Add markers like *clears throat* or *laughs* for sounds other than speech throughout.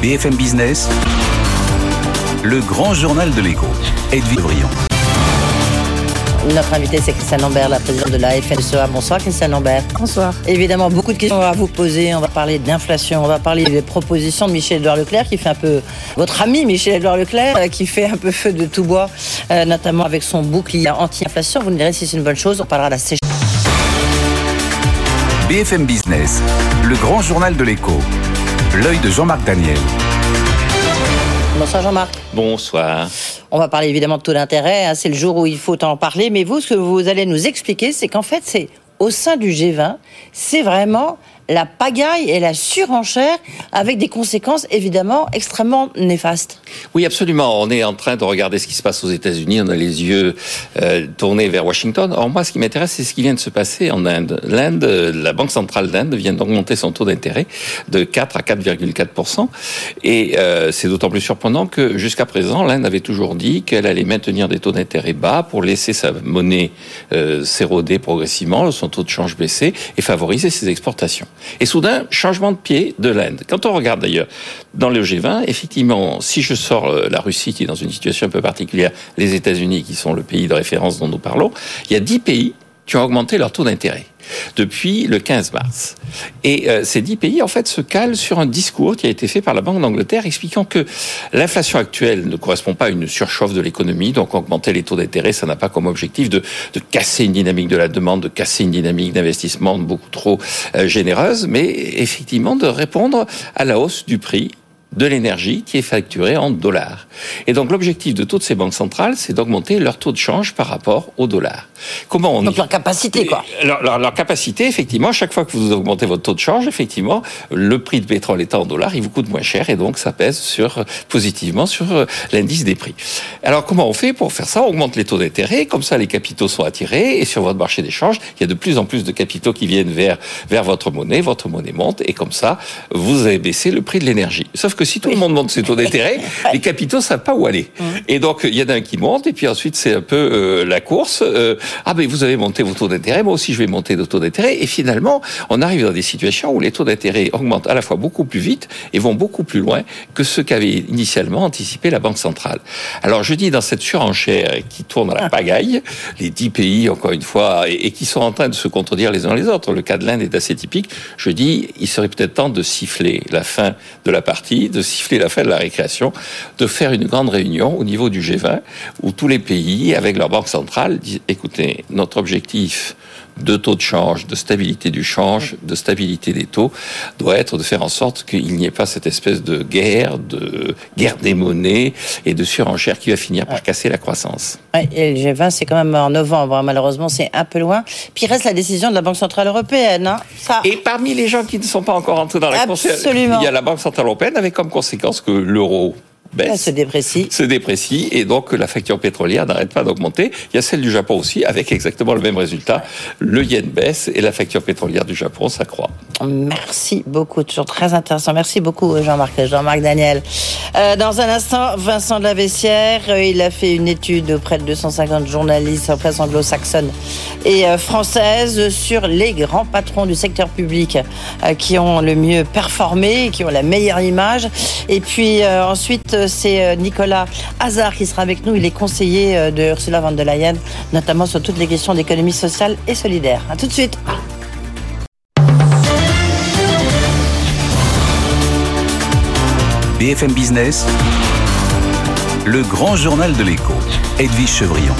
BFM Business, le grand journal de l'écho, Edwige Briand. Notre invité, c'est Christiane Lambert, la présidente de la FNSEA. Bonsoir, Christiane Lambert. Bonsoir. Évidemment, beaucoup de questions à vous poser. On va parler d'inflation, on va parler des propositions de Michel-Edouard Leclerc, qui fait un peu, votre ami Michel-Edouard Leclerc, euh, qui fait un peu feu de tout bois, euh, notamment avec son bouclier anti-inflation. Vous me direz si c'est une bonne chose. On parlera de la sécheresse. BFM Business, le grand journal de l'écho, l'œil de Jean-Marc Daniel. Bonsoir Jean-Marc. Bonsoir. On va parler évidemment de taux d'intérêt, hein, c'est le jour où il faut en parler, mais vous, ce que vous allez nous expliquer, c'est qu'en fait, c'est au sein du G20, c'est vraiment la pagaille et la surenchère avec des conséquences évidemment extrêmement néfastes. Oui, absolument. On est en train de regarder ce qui se passe aux États-Unis. On a les yeux euh, tournés vers Washington. Or, moi, ce qui m'intéresse, c'est ce qui vient de se passer en Inde. L'Inde, la Banque centrale d'Inde vient d'augmenter son taux d'intérêt de 4 à 4,4% Et euh, c'est d'autant plus surprenant que jusqu'à présent, l'Inde avait toujours dit qu'elle allait maintenir des taux d'intérêt bas pour laisser sa monnaie euh, s'éroder progressivement, son taux de change baisser et favoriser ses exportations. Et soudain, changement de pied de l'Inde. Quand on regarde d'ailleurs dans le G20, effectivement, si je sors euh, la Russie qui est dans une situation un peu particulière, les États-Unis qui sont le pays de référence dont nous parlons, il y a 10 pays qui ont augmenté leur taux d'intérêt depuis le 15 mars. Et euh, ces dix pays, en fait, se calent sur un discours qui a été fait par la Banque d'Angleterre expliquant que l'inflation actuelle ne correspond pas à une surchauffe de l'économie, donc augmenter les taux d'intérêt, ça n'a pas comme objectif de, de, casser une dynamique de la demande, de casser une dynamique d'investissement beaucoup trop euh, généreuse, mais effectivement de répondre à la hausse du prix de l'énergie qui est facturée en dollars. Et donc l'objectif de toutes ces banques centrales, c'est d'augmenter leur taux de change par rapport au dollar. Comment on Donc leur capacité, quoi. Leur, leur, capacité, effectivement, chaque fois que vous augmentez votre taux de change, effectivement, le prix de pétrole étant en dollars, il vous coûte moins cher et donc ça pèse sur, positivement sur euh, l'indice des prix. Alors comment on fait pour faire ça? On augmente les taux d'intérêt, comme ça les capitaux sont attirés et sur votre marché d'échange, il y a de plus en plus de capitaux qui viennent vers, vers votre monnaie, votre monnaie monte et comme ça, vous avez baissé le prix de l'énergie. Sauf que si tout le monde monte ses taux d'intérêt, *laughs* les capitaux savent pas où aller. Mmh. Et donc il y en a un qui monte et puis ensuite c'est un peu euh, la course. Euh, ah ben vous avez monté vos taux d'intérêt, moi aussi je vais monter nos taux d'intérêt. Et finalement, on arrive dans des situations où les taux d'intérêt augmentent à la fois beaucoup plus vite et vont beaucoup plus loin que ce qu'avait initialement anticipé la Banque centrale. Alors je dis dans cette surenchère qui tourne à la pagaille, les dix pays encore une fois et, et qui sont en train de se contredire les uns les autres. Le cas de l'Inde est assez typique. Je dis, il serait peut-être temps de siffler la fin de la partie, de siffler la fin de la récréation, de faire une grande réunion au niveau du G20 où tous les pays, avec leur banque centrale, disent écoutez, notre objectif de taux de change, de stabilité du change, de stabilité des taux, doit être de faire en sorte qu'il n'y ait pas cette espèce de guerre, de guerre des monnaies et de surenchère qui va finir par casser la croissance. et le G20, c'est quand même en novembre. Malheureusement, c'est un peu loin. Puis il reste la décision de la Banque Centrale Européenne. Hein. Ça... Et parmi les gens qui ne sont pas encore entrés dans la Absolument. il y a la Banque Centrale Européenne avec comme conséquence que l'euro baisse, se déprécie. Se déprécie et donc la facture pétrolière n'arrête pas d'augmenter. Il y a celle du Japon aussi avec exactement le même résultat. Le yen baisse et la facture pétrolière du Japon s'accroît. Merci beaucoup, toujours très intéressant. Merci beaucoup Jean-Marc, Jean-Marc Daniel. Euh, dans un instant, Vincent de la Vessière, euh, il a fait une étude auprès de 250 journalistes en presse anglo-saxonne et euh, française sur les grands patrons du secteur public euh, qui ont le mieux performé, qui ont la meilleure image. Et puis ensuite, c'est euh, Nicolas Hazard qui sera avec nous. Il est conseiller euh, de Ursula von der Leyen, notamment sur toutes les questions d'économie sociale et solidaire. A tout de suite. BFM Business, le grand journal de l'écho, Edwige Chevrillon.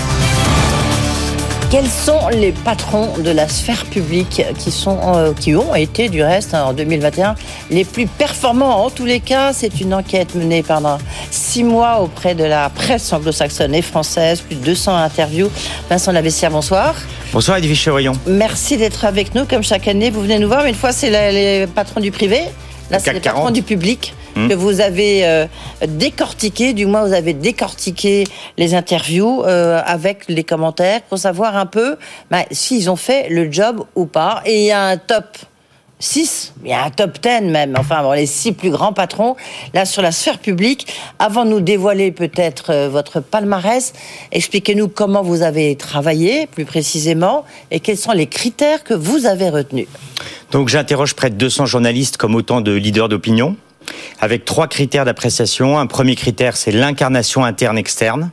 Quels sont les patrons de la sphère publique qui, sont, euh, qui ont été, du reste, hein, en 2021, les plus performants? En tous les cas, c'est une enquête menée pendant six mois auprès de la presse anglo-saxonne et française, plus de 200 interviews. Vincent Lavessière, bonsoir. Bonsoir Edwige Chevrillon. Merci d'être avec nous. Comme chaque année, vous venez nous voir, mais une fois, c'est les patrons du privé. Là, c'est les patrons 40. du public que vous avez euh, décortiqué, du moins vous avez décortiqué les interviews euh, avec les commentaires pour savoir un peu bah, s'ils ont fait le job ou pas. Et il y a un top 6, il y a un top 10 même, enfin bon, les six plus grands patrons, là sur la sphère publique. Avant de nous dévoiler peut-être euh, votre palmarès, expliquez-nous comment vous avez travaillé plus précisément et quels sont les critères que vous avez retenus. Donc j'interroge près de 200 journalistes comme autant de leaders d'opinion. Avec trois critères d'appréciation. Un premier critère, c'est l'incarnation interne-externe.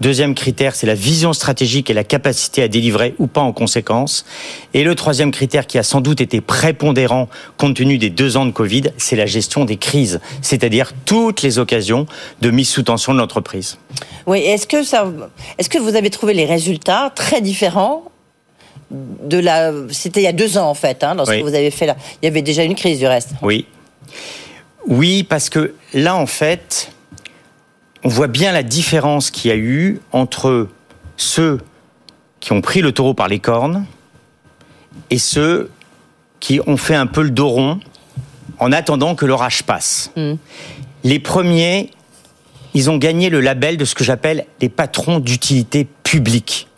Deuxième critère, c'est la vision stratégique et la capacité à délivrer ou pas en conséquence. Et le troisième critère qui a sans doute été prépondérant compte tenu des deux ans de Covid, c'est la gestion des crises, c'est-à-dire toutes les occasions de mise sous tension de l'entreprise. Oui, est-ce que ça, est-ce que vous avez trouvé les résultats très différents de la, c'était il y a deux ans en fait, hein, lorsque vous avez fait là, il y avait déjà une crise du reste. Oui, oui, parce que là en fait, on voit bien la différence qu'il y a eu entre ceux qui ont pris le taureau par les cornes et ceux qui ont fait un peu le dos rond en attendant que l'orage passe. Mm. Les premiers, ils ont gagné le label de ce que j'appelle les patrons d'utilité publique.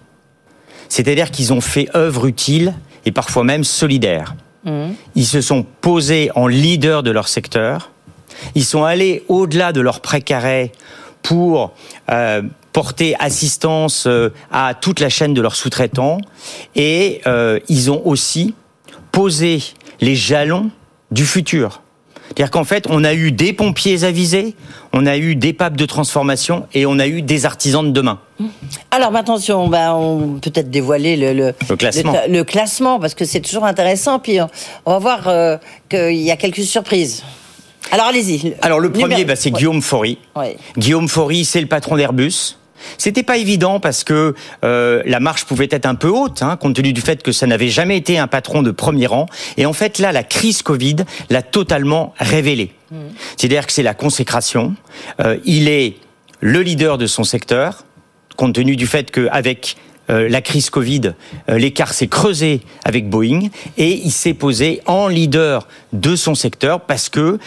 C'est-à-dire qu'ils ont fait œuvre utile et parfois même solidaire. Mm. Ils se sont posés en leader de leur secteur. Ils sont allés au-delà de leur précaré pour euh, porter assistance euh, à toute la chaîne de leurs sous-traitants et euh, ils ont aussi posé les jalons du futur. C'est-à-dire qu'en fait, on a eu des pompiers avisés, on a eu des papes de transformation et on a eu des artisans de demain. Alors maintenant, on, va peut-être dévoiler le, le, classement. Le, classement, parce que c'est toujours intéressant. Puis on, va voir qu'il y a quelques surprises. Alors allez-y. Alors le premier, bah, c'est Guillaume Faury. Guillaume Faury, c'est le patron d'Airbus. C'était pas évident parce que euh, la marche pouvait être un peu haute, hein, compte tenu du fait que ça n'avait jamais été un patron de premier rang. Et en fait, là, la crise Covid l'a totalement révélé. Mmh. C'est-à-dire que c'est la consécration. Euh, il est le leader de son secteur, compte tenu du fait qu'avec euh, la crise Covid, euh, l'écart s'est creusé avec Boeing et il s'est posé en leader de son secteur parce que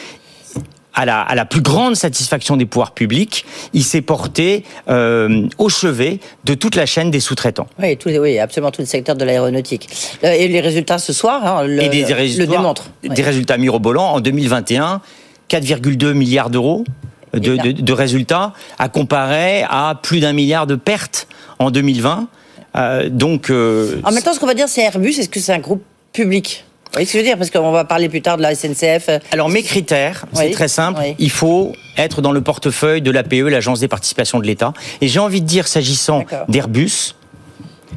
à la, à la, plus grande satisfaction des pouvoirs publics, il s'est porté euh, au chevet de toute la chaîne des sous-traitants. Oui, oui, absolument tout le secteur de l'aéronautique. Et les résultats ce soir hein, le, des résultats, le démontrent. Des résultats mirobolants en 2021, 4,2 milliards d'euros. De, de, de, résultats à comparer à plus d'un milliard de pertes en 2020. Euh, donc, euh, en même temps, ce qu'on va dire, c'est Airbus. Est-ce que c'est un groupe public? Oui, ce que je veux dire, parce qu'on va parler plus tard de la SNCF. Alors mes critères, c'est très simple. Il faut être dans le portefeuille de l'APE, l'Agence des participations de l'État. Et j'ai envie de dire, s'agissant d'Airbus,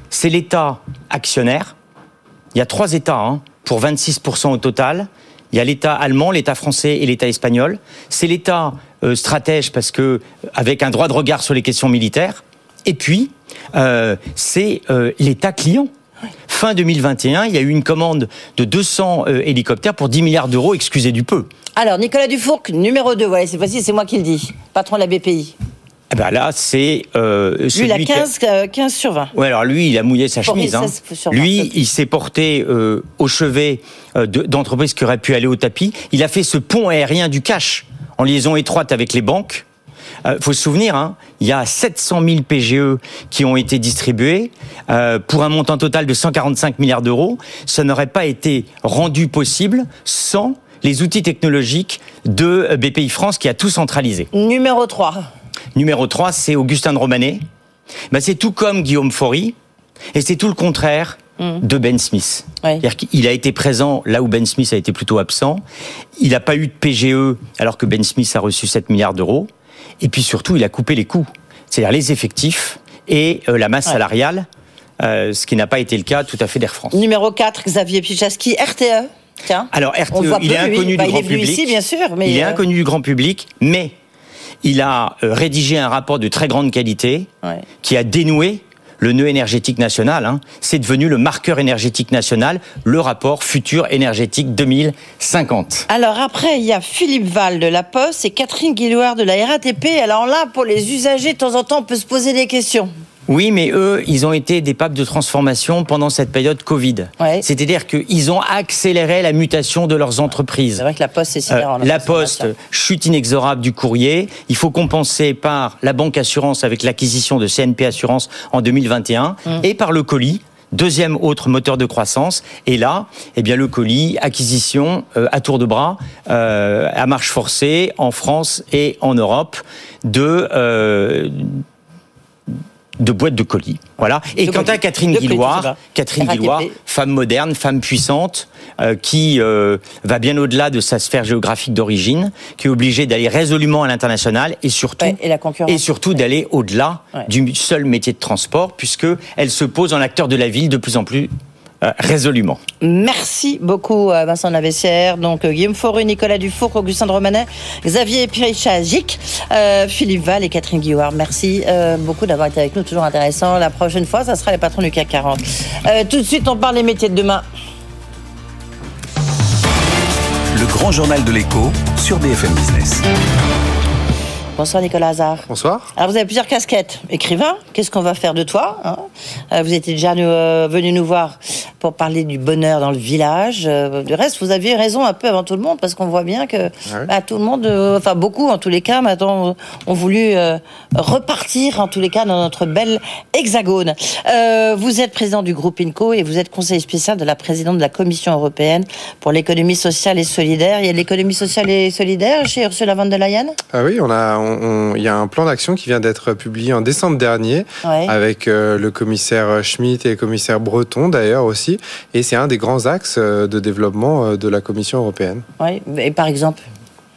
c'est l'État actionnaire. Il y a trois États hein, pour 26% au total. Il y a l'État allemand, l'État français et l'État espagnol. C'est l'État euh, stratège parce que avec un droit de regard sur les questions militaires. Et puis euh, c'est euh, l'État client. Fin 2021, il y a eu une commande de 200 euh, hélicoptères pour 10 milliards d'euros, excusez du peu. Alors, Nicolas Dufourc, numéro 2, voilà, c'est facile, c'est moi qui le dis, patron de la BPI. Eh ben là, c'est euh, lui, il a 15, 15 sur 20. Oui, alors lui, il a mouillé sa chemise. Hein. Lui, il s'est porté euh, au chevet d'entreprises qui auraient pu aller au tapis. Il a fait ce pont aérien du cash en liaison étroite avec les banques. Il euh, faut se souvenir, hein, il y a 700 000 PGE qui ont été distribués euh, pour un montant total de 145 milliards d'euros. Ça n'aurait pas été rendu possible sans les outils technologiques de euh, BPI France qui a tout centralisé. Numéro 3. Numéro 3, c'est Augustin de Romanet. Ben, c'est tout comme Guillaume Faury, et c'est tout le contraire mm. de Ben Smith. Il a été présent là où Ben Smith a été plutôt absent. Il n'a pas eu de PGE alors que Ben Smith a reçu 7 milliards d'euros. Et puis surtout, il a coupé les coûts, c'est-à-dire les effectifs et euh, la masse salariale, euh, ce qui n'a pas été le cas tout à fait d'Air France. Numéro 4, Xavier Pichaski, RTE. Tiens. Alors RTE, il est inconnu du bah, grand public. Ici, bien sûr, mais il est euh, inconnu du grand public, mais il a rédigé un rapport de très grande qualité qui a dénoué le nœud énergétique national. Hein, c'est devenu le marqueur énergétique national, le rapport futur énergétique 2050. Alors après, il y a Philippe Val de La Poste et Catherine Guillouard de la RATP. Alors là, pour les usagers, de temps en temps, on peut se poser des questions. Oui, mais eux, ils ont été des papes de transformation pendant cette période Covid. C'est-à-dire qu'ils ont accéléré la mutation de leurs entreprises. C'est vrai que la Poste, c'est euh, La Poste, chute inexorable du courrier. Il faut compenser par la banque assurance avec l'acquisition de CNP Assurance en 2021 hum. et par le colis deuxième autre moteur de croissance. Et là, eh bien le colis, acquisition euh, à tour de bras, euh, à marche forcée en France et en Europe de de boîtes de colis. Voilà. Et quant à Catherine Guilloire, Catherine Guilloire, femme moderne, femme puissante, euh, qui euh, va bien au-delà de sa sphère géographique d'origine, qui est obligée d'aller résolument à l'international et surtout, et, la et surtout d'aller au-delà du seul métier de transport, puisque elle se pose en acteur de la ville de plus en plus résolument. Merci beaucoup Vincent Navessière, donc euh, Guillaume Foru, Nicolas Dufour, Augustin de Romanet, Xavier Pirichagic, euh, Philippe Val et Catherine Guillauard. Merci beaucoup d'avoir été avec nous, toujours intéressant. La prochaine fois, ça sera les patrons du CAC 40. tout de suite, on parle des métiers de demain. Le grand journal de l'écho sur BFM Business. Bonsoir Nicolas Hazard. Bonsoir. Alors vous avez plusieurs casquettes. Écrivain, qu'est-ce qu'on va faire de toi hein euh, Vous étiez déjà euh, venu nous voir pour parler du bonheur dans le village. Euh, du reste, vous aviez raison un peu avant tout le monde parce qu'on voit bien que ah bah, tout le monde, enfin beaucoup en tous les cas, maintenant ont voulu repartir en tous les cas dans notre belle hexagone. vous êtes président du groupe INCO et vous êtes conseiller spécial de la présidente de la Commission européenne pour l'économie sociale et solidaire. Il y a l'économie sociale et solidaire chez Ursula von der Leyen? Ah oui, on a il y a un plan d'action qui vient d'être publié en décembre dernier avec euh, le commissaire Schmitt et le commissaire Breton d'ailleurs aussi. Et c'est un des grands axes euh, de développement euh, de la Commission européenne. Oui, et par exemple?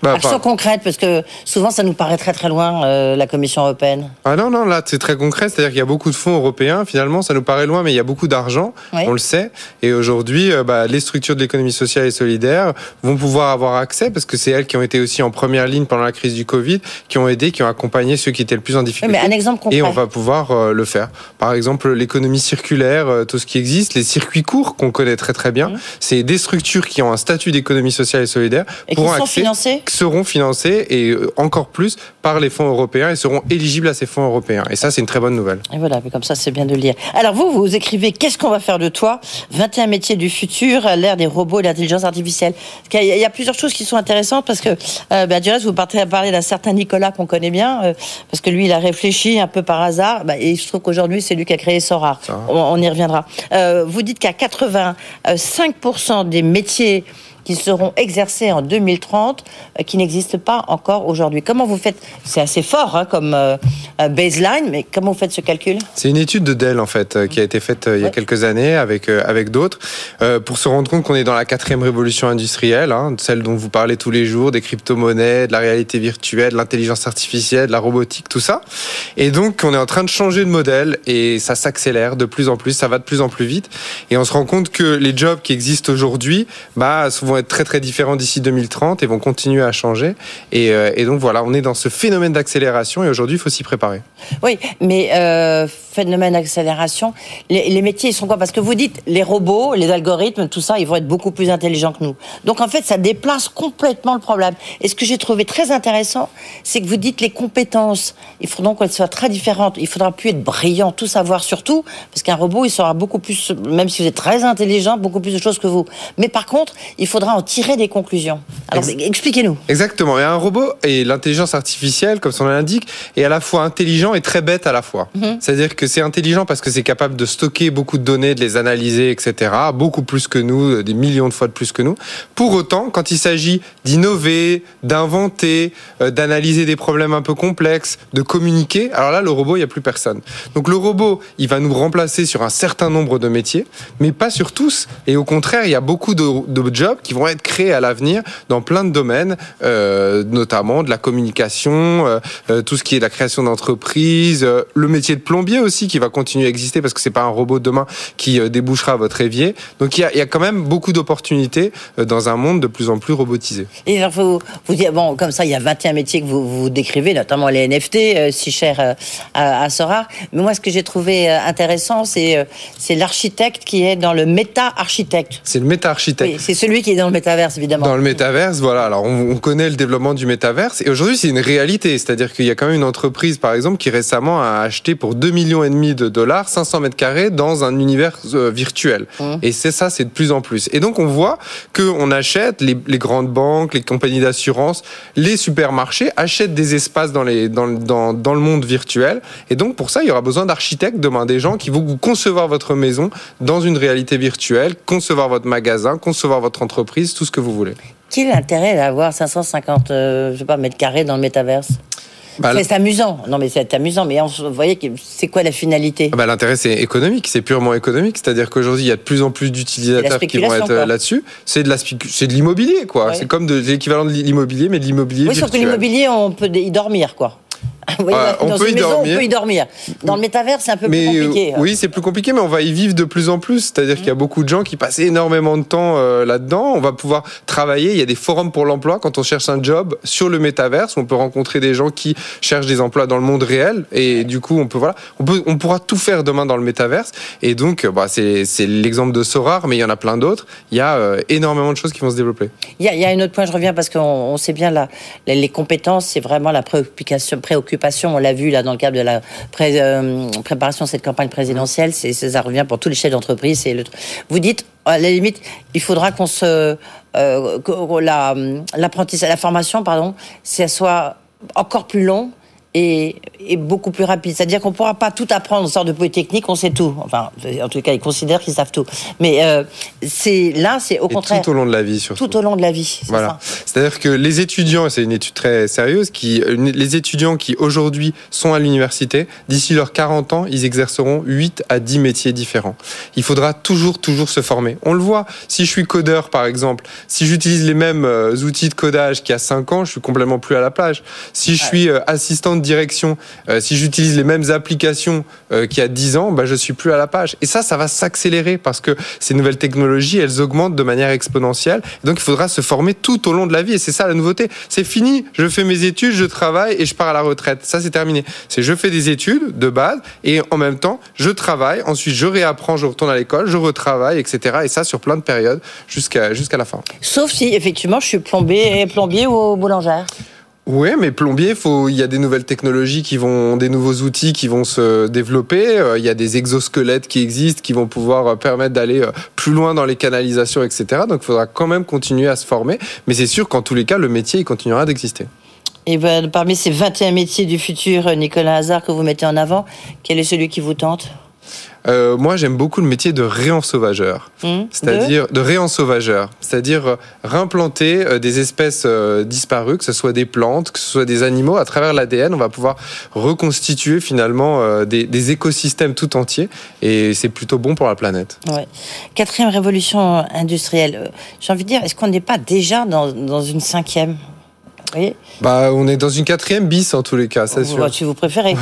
Bah, Action concrète, parce que souvent ça nous paraît très très loin, euh, la Commission européenne. Ah non, non, là c'est très concret, c'est-à-dire qu'il y a beaucoup de fonds européens, finalement ça nous paraît loin, mais il y a beaucoup d'argent, on le sait, et aujourd'hui euh, bah, les structures de l'économie sociale et solidaire vont pouvoir avoir accès, parce que c'est elles qui ont été aussi en première ligne pendant la crise du Covid, qui ont aidé, qui ont accompagné ceux qui étaient le plus en difficulté. mais un exemple concret. Et on va pouvoir euh, le faire. Par exemple, l'économie circulaire, tout ce qui existe, les circuits courts qu'on connaît très très bien, mmh. c'est des structures qui ont un statut d'économie sociale et solidaire, et qui sont financées seront financés et euh, encore plus par les fonds européens et seront éligibles à ces fonds européens. Et ça, c'est une très bonne nouvelle. Et voilà, comme ça, c'est bien de lire. Alors vous, vous écrivez Qu'est-ce qu'on va faire de toi? 21 métiers du futur l'ère des robots et l'intelligence artificielle. Il y a plusieurs choses qui sont intéressantes parce que, euh, bah, du reste, vous partez à parler d'un certain Nicolas qu'on connaît bien, euh, parce que lui, il a réfléchi un peu par hasard. Bah, et je trouve qu'aujourd'hui, c'est lui qui a créé Sora. On, y reviendra. Euh, vous dites qu'à 85% des métiers qui seront exercés en 2030 euh, qui n'existent pas encore aujourd'hui. Comment vous faites C'est assez fort hein, comme euh, euh, baseline, mais comment vous faites ce calcul? C'est une étude de Dell en fait qui a été faite il y a quelques années avec avec d'autres pour se rendre compte qu'on est dans la quatrième révolution industrielle, hein, celle dont vous parlez tous les jours, des crypto-monnaies, de la réalité virtuelle, de l'intelligence artificielle, de la robotique, tout ça. Et donc on est en train de changer de modèle et ça s'accélère de plus en plus, ça va de plus en plus vite. Et on se rend compte que les jobs qui existent aujourd'hui, bah souvent être très très différents d'ici 2030 et vont continuer à changer. Et, euh, et, donc voilà, on est dans ce phénomène d'accélération et aujourd'hui, il faut s'y préparer. Oui, mais euh, phénomène d'accélération, les, les, métiers, ils sont quoi? Parce que vous dites, les robots, les algorithmes, tout ça, ils vont être beaucoup plus intelligents que nous. Donc en fait, ça déplace complètement le problème. Et ce que j'ai trouvé très intéressant, c'est que vous dites les compétences, il faudra qu'elles soient très différentes. Il faudra plus être brillant, tout savoir sur tout, parce qu'un robot, il saura beaucoup plus, même si vous êtes très intelligent, beaucoup plus de choses que vous. Mais par contre, il faudra en tirer des conclusions. Alors expliquez-nous. Exactement. Et un robot et l'intelligence artificielle, comme son nom l'indique, est à la fois intelligent et très bête à la fois. Mhm. C'est-à-dire que c'est intelligent parce que c'est capable de stocker beaucoup de données, de les analyser, etc. Beaucoup plus que nous, euh, des millions de fois de plus que nous. Pour autant, quand il s'agit d'innover, d'inventer, euh, d'analyser des problèmes un peu complexes, de communiquer, alors là, le robot, il n'y a plus personne. Donc le robot, il va nous remplacer sur un certain nombre de métiers, mais pas sur tous. Et au contraire, il y a beaucoup de, de jobs qui vont être créés à l'avenir dans plein de domaines, euh, notamment de la communication, tout ce qui est la création d'entreprises, le métier de plombier aussi qui va continuer à exister parce que c'est pas un robot demain qui débouchera votre évier. Donc il y a, y a, quand même beaucoup d'opportunités dans un monde de plus en plus robotisé. Et alors vous, vous dites, bon, comme ça, il y a 21 métiers que vous, vous décrivez, notamment les NFT, si chers à, à Sora. Mais moi, ce que j'ai trouvé intéressant, c'est c'est l'architecte qui est dans le méta-architecte. C'est le méta-architecte. Oui, c'est celui qui est dans le métaverse, évidemment. Dans le métaverse, voilà. Alors, on, connaît le développement du métaverse. Et aujourd'hui, c'est une réalité. C'est-à-dire qu'il y a quand même une entreprise, par exemple, qui récemment a acheté pour 2 millions et demi de dollars 500 mètres carrés dans un univers euh, virtuel. Mmh. Et c'est ça, c'est de plus en plus. Et donc, on voit qu'on achète, les, les, grandes banques, les compagnies d'assurance, les supermarchés achètent des espaces dans, les, dans, dans, dans le monde virtuel. Et donc, pour ça, il y aura besoin d'architectes demain, des gens qui vont concevoir votre maison dans une réalité virtuelle, concevoir votre magasin, concevoir votre entreprise tout ce que vous voulez. Quel intérêt d'avoir 550 euh, je sais pas, mètres carrés dans le métaverse? Bah, c'est amusant. Non, mais c'est amusant. Mais vous voyez, c'est quoi la finalité ah bah, L'intérêt, c'est économique. C'est purement économique. C'est-à-dire qu'aujourd'hui, il y a de plus en plus d'utilisateurs qui vont être là-dessus. C'est de l'immobilier, quoi. C'est comme de l'équivalent de l'immobilier, mais de l'immobilier. Oui, sauf que l'immobilier, on peut y dormir, quoi. *laughs* Bah, on, peut y dormir. on peut y dormir. Dans le métavers, c'est un peu plus compliqué. Oui, c'est plus compliqué, mais on va y vivre de plus en plus. C'est-à-dire qu'il y a mm. beaucoup de gens qui passent énormément de temps euh, là-dedans. On va pouvoir travailler. Il y a des forums pour l'emploi quand on cherche un job sur le métaverse. On peut rencontrer des gens qui cherchent des emplois dans le monde réel. Et du coup, on peut voilà, on peut, on pourra tout faire demain dans le métaverse. Et donc, bah, c'est l'exemple de Sorar, mais il y en a plein d'autres. Il y a euh, énormément de choses qui vont se développer. Il y a, il y a un autre point. Je reviens parce qu'on sait bien là, les compétences, c'est vraiment la préoccupation, préoccupation. On l'a vu là dans le cadre de la euh, préparation de cette campagne présidentielle. C'est, ça revient pour tous les chefs d'entreprise. Le... Vous dites, à la limite, il faudra qu'on se. Euh, la, l'apprentissage, la formation, pardon, ça soit encore plus long est, beaucoup plus rapide. C'est-à-dire qu'on ne pourra pas tout apprendre en sorte de polytechnique, on sait tout. Enfin, en tout cas, ils considèrent qu'ils savent tout. Mais euh, c'est là, c'est au contraire. Tout au long de la vie, surtout. Tout au long de la vie. Voilà. C'est-à-dire que les étudiants, c'est une étude très sérieuse, qui, les étudiants qui aujourd'hui sont à l'université, d'ici leurs 40 ans, ils exerceront 8 à 10 métiers différents. Il faudra toujours, toujours se former. On le voit. Si je suis codeur, par exemple, si j'utilise les mêmes euh, outils de codage qu'il y a 5 ans, je suis complètement plus à la plage. Si je suis euh, direction, euh, si j'utilise les mêmes applications euh, qu'il y a 10 ans, bah, je suis plus à la page. Et ça, ça va s'accélérer parce que ces nouvelles technologies, elles augmentent de manière exponentielle. donc, il faudra se former tout au long de la vie. Et c'est ça la nouveauté. C'est fini. Je fais mes études, je travaille et je pars à la retraite. Ça, c'est terminé. C'est je fais des études de base et en même temps, je travaille. Ensuite, je réapprends, je retourne à l'école, je retravaille, etc. Et ça sur plein de périodes jusqu'à la fin. Sauf si, effectivement, je suis plombier ou boulangère. Oui, mais plombier, il y a des nouvelles technologies qui vont, des nouveaux outils qui vont se développer. Euh, il y a des exosquelettes qui existent, qui vont pouvoir euh, permettre d'aller euh, plus loin dans les canalisations, etc. Donc, il faudra quand même continuer à se former. Mais c'est sûr qu'en tous les cas, le métier, il continuera d'exister. Et ben, parmi ces 21 métiers du futur, Nicolas Hazard, que vous mettez en avant, quel est celui qui vous tente? Euh, moi, j'aime beaucoup le métier de réensauvageur, mmh. c'est-à-dire de, réensauvageur, c'est-à-dire euh, réimplanter euh, des espèces disparues, que ce soit des plantes, que ce soit des animaux, à travers l'ADN, on va pouvoir reconstituer finalement des, écosystèmes tout entiers, et c'est plutôt bon pour la planète. Ouais. Quatrième révolution industrielle. J'ai envie de dire, est-ce qu'on n'est pas déjà dans, dans une cinquième? Bah, on est dans une quatrième bis en tous les cas, c'est sûr. Si vous préférez.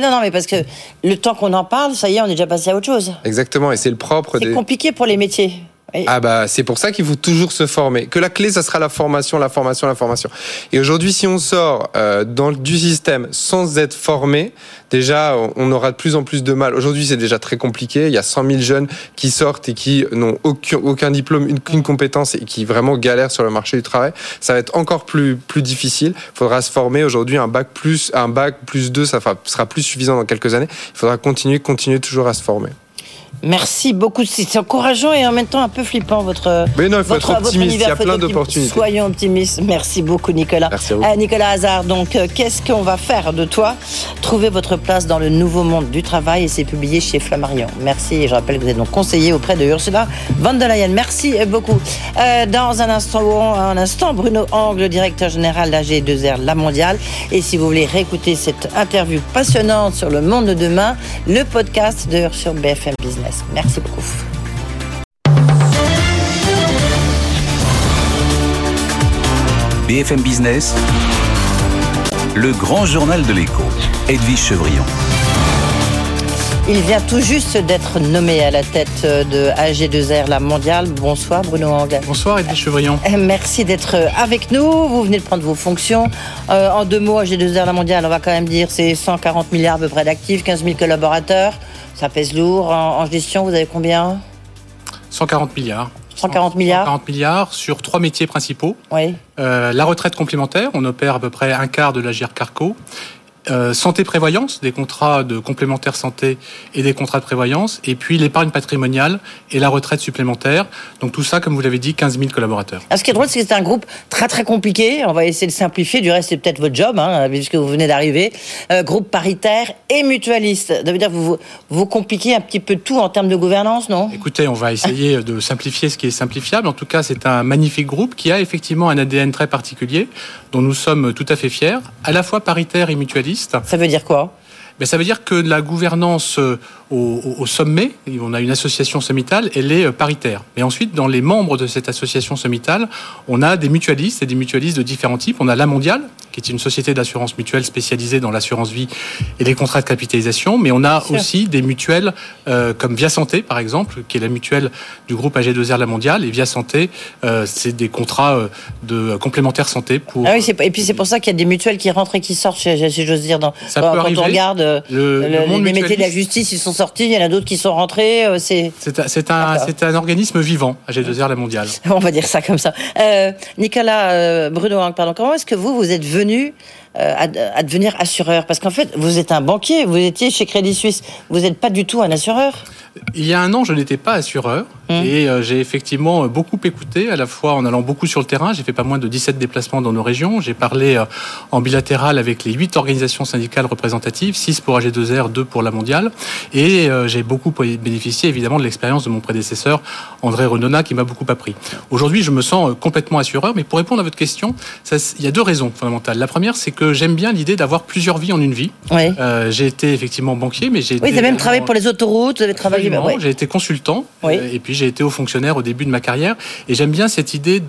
non, non, mais parce que le temps qu'on en parle, ça y est, on est déjà passé à autre chose. Exactement, et c'est le propre. C'est compliqué pour les métiers. Ah bah c'est pour ça qu'il faut toujours se former. Que la clé, ça sera la formation, la formation, la formation. Et aujourd'hui, si on sort euh, dans, du système sans être formé, déjà on aura de plus en plus de mal. Aujourd'hui, c'est déjà très compliqué. Il y a 100 000 jeunes qui sortent et qui n'ont aucun, aucun diplôme, aucune compétence et qui vraiment galèrent sur le marché du travail. Ça va être encore plus plus difficile. Il faudra se former. Aujourd'hui, un bac plus un bac plus 2, ça sera plus suffisant dans quelques années. Il faudra continuer, continuer toujours à se former. Merci beaucoup. C'est encourageant et en même temps un peu flippant votre. Mais non, il faut être optimiste. Il y a plein d'opportunités. Soyons optimistes. Merci beaucoup, Nicolas. Merci à vous. Euh, Nicolas Hazard, donc, euh, qu'est-ce qu'on va faire de toi? Trouver votre place dans le nouveau monde du travail et c'est publié chez Flammarion. Merci. Et je rappelle que vous êtes donc conseiller auprès de Ursula von der Leyen. Merci beaucoup. Euh, dans un instant, un instant, Bruno Angle, directeur général d'AG2R La Mondiale. Et si vous voulez réécouter cette interview passionnante sur le monde de demain, le podcast de sur BFM Business. Merci beaucoup. BFM Business, le grand journal de l'écho, Edwige Chevrillon. Il vient tout juste d'être nommé à la tête de AG2R, la mondiale. Bonsoir Bruno Angle. Bonsoir Edwige Chevrillon. Euh, merci d'être avec nous. Vous venez de prendre vos fonctions. Euh, en deux mots, AG2R, la mondiale, on va quand même dire c'est 140 milliards à peu près d'actifs, 15 000 collaborateurs. Ça pèse lourd. En, gestion, vous avez combien 140 milliards. 140 milliards 140 milliards sur trois métiers principaux. Oui. Euh, la retraite complémentaire, on opère à peu près un quart de la GIR Carco. Euh, santé prévoyance, des contrats de complémentaire santé et des contrats de prévoyance, et puis l'épargne patrimoniale et la retraite supplémentaire. Donc tout ça, comme vous l'avez dit, 15 000 collaborateurs. Alors, ce qui est drôle, c'est que c'est un groupe très très compliqué. On va essayer de simplifier. Du reste, c'est peut-être votre job, hein, puisque vous venez d'arriver. Euh, groupe paritaire et mutualiste. Ça veut dire que vous, vous compliquez un petit peu tout en termes de gouvernance, non? Écoutez, on va essayer de simplifier ce qui est simplifiable. En tout cas, c'est un magnifique groupe qui a effectivement un ADN très particulier, dont nous sommes tout à fait fiers, à la fois paritaire et mutualiste. Ça veut dire quoi? Ben, ça veut dire que la gouvernance au, sommet, on a une association sommitale, elle est euh, paritaire. Mais ensuite, dans les membres de cette association sommitale, on a des mutualistes et des mutualistes de différents types. On a la mondiale, qui est une société d'assurance mutuelle spécialisée dans l'assurance vie et les contrats de capitalisation. Mais on a aussi des mutuelles euh, comme Via Santé, par exemple, qui est la mutuelle du groupe AG2R La Mondiale. Et Via Santé, euh, c'est des contrats de complémentaires santé pour. Ah oui, et puis c'est pour ça qu'il y a des mutuelles qui rentrent et qui sortent, si j'ose dire, dans, ça quand on regarde le, les métiers de la justice, ils sont sortis, il y en a d'autres qui sont rentrés. Euh, c'est c'est un, un, organisme vivant, AG2R La Mondiale. *laughs* On va dire ça comme ça. Euh, Nicolas euh, Bruno, pardon, comment est-ce que vous, vous êtes venu à, à, devenir assureur? Parce qu'en fait, vous êtes un banquier, vous étiez chez Crédit Suisse, vous n'êtes pas du tout un assureur? Il y a un an, je n'étais pas assureur mmh. et euh, j'ai effectivement beaucoup écouté, à la fois en allant beaucoup sur le terrain. J'ai fait pas moins de 17 déplacements dans nos régions. J'ai parlé euh, en bilatéral avec les 8 organisations syndicales représentatives, 6 pour AG2R, 2 pour la mondiale. Et euh, j'ai beaucoup bénéficié évidemment de l'expérience de mon prédécesseur, André Renona, qui m'a beaucoup appris. Aujourd'hui, je me sens complètement assureur, mais pour répondre à votre question, ça, il y a deux raisons fondamentales. La première, c'est que j'aime bien l'idée d'avoir plusieurs vies en une vie. Oui. j'ai été effectivement banquier, mais j'ai. Oui, vous avez même travaillé pour les autoroutes, vous avez travaillé j'ai été consultant euh, et puis j'ai été haut fonctionnaire au début de ma carrière. Et j'aime bien cette idée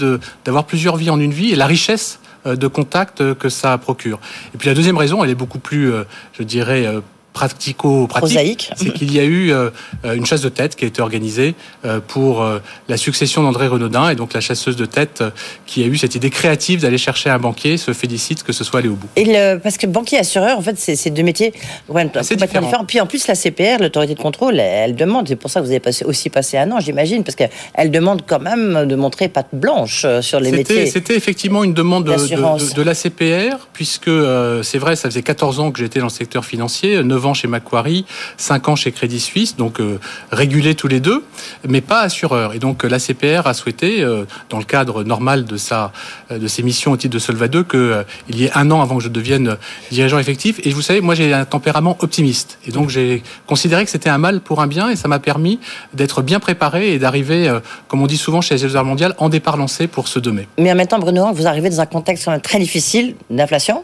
d'avoir plusieurs vies en une vie et la richesse euh, de contacts que ça procure. Et puis la deuxième raison, elle est beaucoup plus, euh, je dirais, pratico-pratique, c'est qu'il y a eu euh, une chasse de tête qui a été organisée euh, pour euh, la succession d'André Renaudin et donc la chasseuse de tête qui a eu cette idée créative d'aller chercher un banquier se félicite que ce soit allé au bout. Et le, parce que banquier assureur, en fait, c'est deux métiers ouais, complètement différents. Puis en plus, la CPR, l'autorité de contrôle, elle, demande, c'est pour ça que vous avez passé, aussi passé un an, j'imagine, parce qu'elle demande quand même de montrer patte blanche sur les métiers. C'était effectivement une demande de, de, de, la CPR, puisque c'est vrai, ça faisait 14 ans que j'étais dans le secteur financier, 9 ans chez Macquarie, 5 ans chez Crédit Suisse, donc euh, régulés tous les deux, mais pas assureurs. Et donc la CPR a souhaité, euh, dans le cadre normal de sa euh, de ses missions au titre de Solva 2, qu'il y ait un an avant que je devienne dirigeant effectif. Et vous savez, moi j'ai un tempérament optimiste, et donc j'ai considéré que c'était un mal pour un bien, et ça m'a permis d'être bien préparé et d'arriver, comme on dit souvent chez les mondiales, en départ lancé pour ce 2 mai. Mais en même temps, Bruno, vous arrivez dans un contexte très difficile d'inflation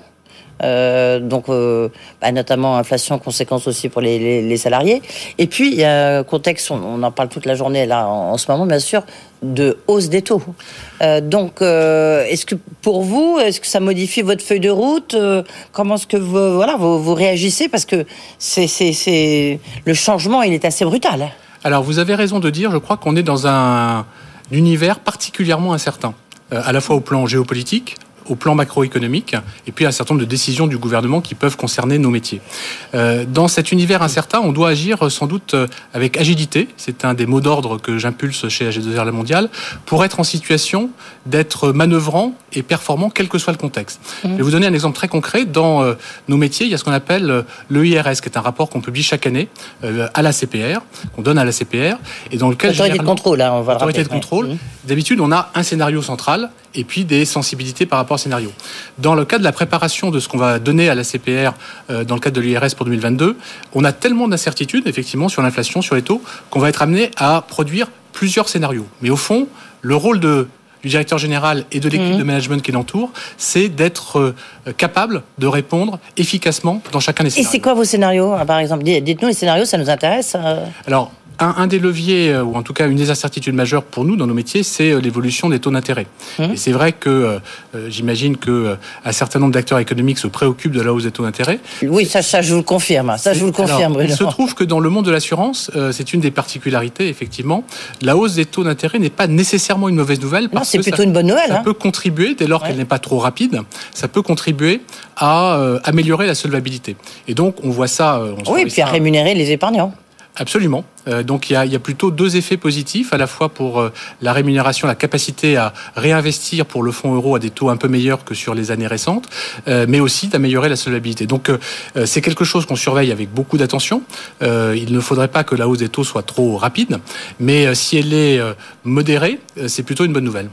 euh, donc euh, bah, notamment inflation, conséquence aussi pour les, salariés. Et puis il y a un contexte, on, en parle toute la journée là en, ce moment, bien sûr, de hausse des taux. Euh, donc est-ce que pour vous, est-ce que ça modifie votre feuille de route Comment est-ce que vous, voilà, vous, réagissez? Parce que c'est, le changement, il est assez brutal. Alors vous avez raison de dire, je crois qu'on est dans un univers particulièrement incertain à la fois au plan géopolitique, au plan macroéconomique et puis un certain nombre de décisions du gouvernement qui peuvent concerner nos métiers. Euh, dans cet univers incertain, on doit agir sans doute euh, avec agilité, c'est un des mots d'ordre que j'impulse chez AG2R La Mondiale, pour être en situation d'être manœuvrant et performant quel que soit le contexte. Mmh. Je vais vous donner un exemple très concret. Dans euh, nos métiers, il y a ce qu'on appelle l'EIRS, qui est un rapport qu'on publie chaque année à la CPR, qu'on donne à la CPR, et dans lequel... Autorité de contrôle, hein, on va Autorité de contrôle. Mmh. D'habitude, on a un scénario central et puis des sensibilités par rapport au scénario. Dans le cas de la préparation de ce qu'on va donner à la CPR euh, dans le cadre de l'IRS pour 2022, on a tellement d'incertitudes, effectivement, sur l'inflation, sur les taux, qu'on va être amené à produire plusieurs scénarios. Mais au fond, le rôle de du directeur général et de l'équipe mmh. de management qui l'entoure, c'est d'être euh, capable de répondre efficacement dans chacun des scénarios. Et c'est quoi vos scénarios, par exemple? Dites-nous les scénarios, ça nous intéresse. Euh. Alors, un, des leviers, euh, ou en tout cas une des incertitudes majeures pour nous dans nos métiers, c'est euh, l'évolution des taux d'intérêt. Mmh. Et c'est vrai que euh, j'imagine que un certain nombre d'acteurs économiques se préoccupent de la hausse des taux d'intérêt. Oui, ça, ça, je vous le confirme. Ça, je vous le confirme. il se trouve que dans le monde de l'assurance, c'est une des particularités, effectivement. La hausse des taux d'intérêt n'est pas nécessairement une mauvaise nouvelle. non, c'est plutôt une bonne nouvelle. Ça hein. peut contribuer, dès lors qu'elle n'est pas trop rapide, ça peut contribuer à améliorer la solvabilité. Et donc, on voit ça. On oui, et puis à rémunérer les épargnants. Absolument. Euh, donc il y, a, il y, a, plutôt deux effets positifs, à la fois pour euh, la rémunération, la capacité à réinvestir pour le fonds euro à des taux un peu meilleurs que sur les années récentes, euh, mais aussi d'améliorer la solvabilité. Donc c'est quelque chose qu'on surveille avec beaucoup d'attention. il ne faudrait pas que la hausse des taux soit trop rapide, mais si elle est modérée, c'est plutôt une bonne nouvelle.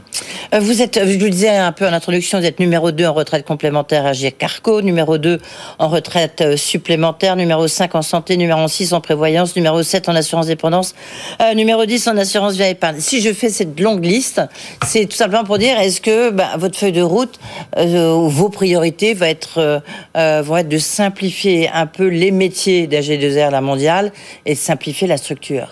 Vous êtes, je vous le disais un peu en introduction, vous êtes numéro 2 en retraite complémentaire à GIEC Carco, numéro 2 en retraite supplémentaire, numéro 5 en santé, numéro 6 en prévoyance, numéro 7 en assurance dépendance, euh, numéro 10 en assurance vie épargne. Si je fais cette longue liste, c'est tout simplement pour dire est-ce que bah, votre feuille de route, euh, vos priorités euh, vont être de simplifier un peu les métiers d'AG2R, la mondiale, et simplifier la structure?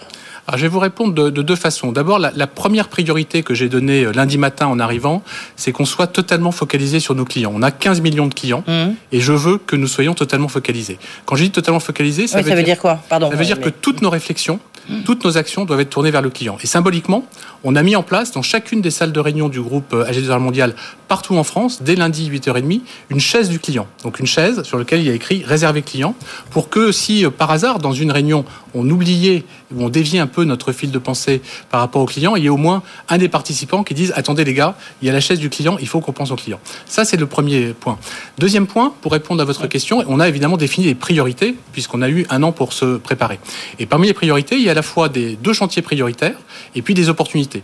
Alors, je vais vous répondre de, deux façons. D'abord, la, première priorité que j'ai donnée euh, lundi matin en arrivant, c'est qu'on soit totalement focalisé sur nos clients. On a 15 millions de clients mmh. et je veux que nous soyons totalement focalisés. Quand je dis totalement focalisé, ça, veut, dire, quoi? Pardon. Ça veut dire que toutes nos réflexions. Toutes nos actions doivent être tournées vers le client. Et symboliquement, on a mis en place dans chacune des salles de réunion du groupe euh, AG2R Mondial partout en France, dès lundi 8h30, une chaise du client. Donc une chaise sur laquelle il y a écrit réservé client pour que si euh, par hasard dans une réunion on oubliait ou on déviait un peu notre fil de pensée par rapport au client, il y ait au moins un des participants qui dise attendez les gars, il y a la chaise du client, il faut qu'on pense au client. Ça c'est le premier point. Deuxième point, pour répondre à votre question, on a évidemment défini des priorités puisqu'on a eu un an pour se préparer. Et parmi les priorités, il y a la fois des deux chantiers prioritaires et puis des opportunités.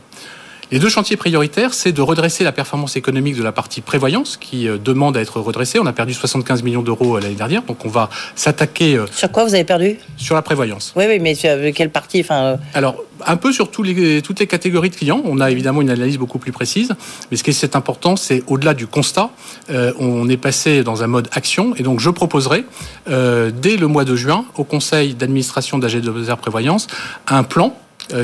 Les deux chantiers prioritaires, c'est de redresser la performance économique de la partie prévoyance, qui euh, demande à être redressée. On a perdu 75 millions d'euros euh, l'année dernière, donc on va s'attaquer. Euh, sur quoi vous avez perdu? Sur la prévoyance. Oui, oui, mais sur quelle partie? Enfin... Alors, un peu sur tous les, toutes les catégories de clients. On a évidemment une analyse beaucoup plus précise, mais ce qui est important, c'est au-delà du constat, on est passé dans un mode action, et donc je proposerai, dès le mois de juin, au conseil d'administration d'AG2R Prévoyance, un plan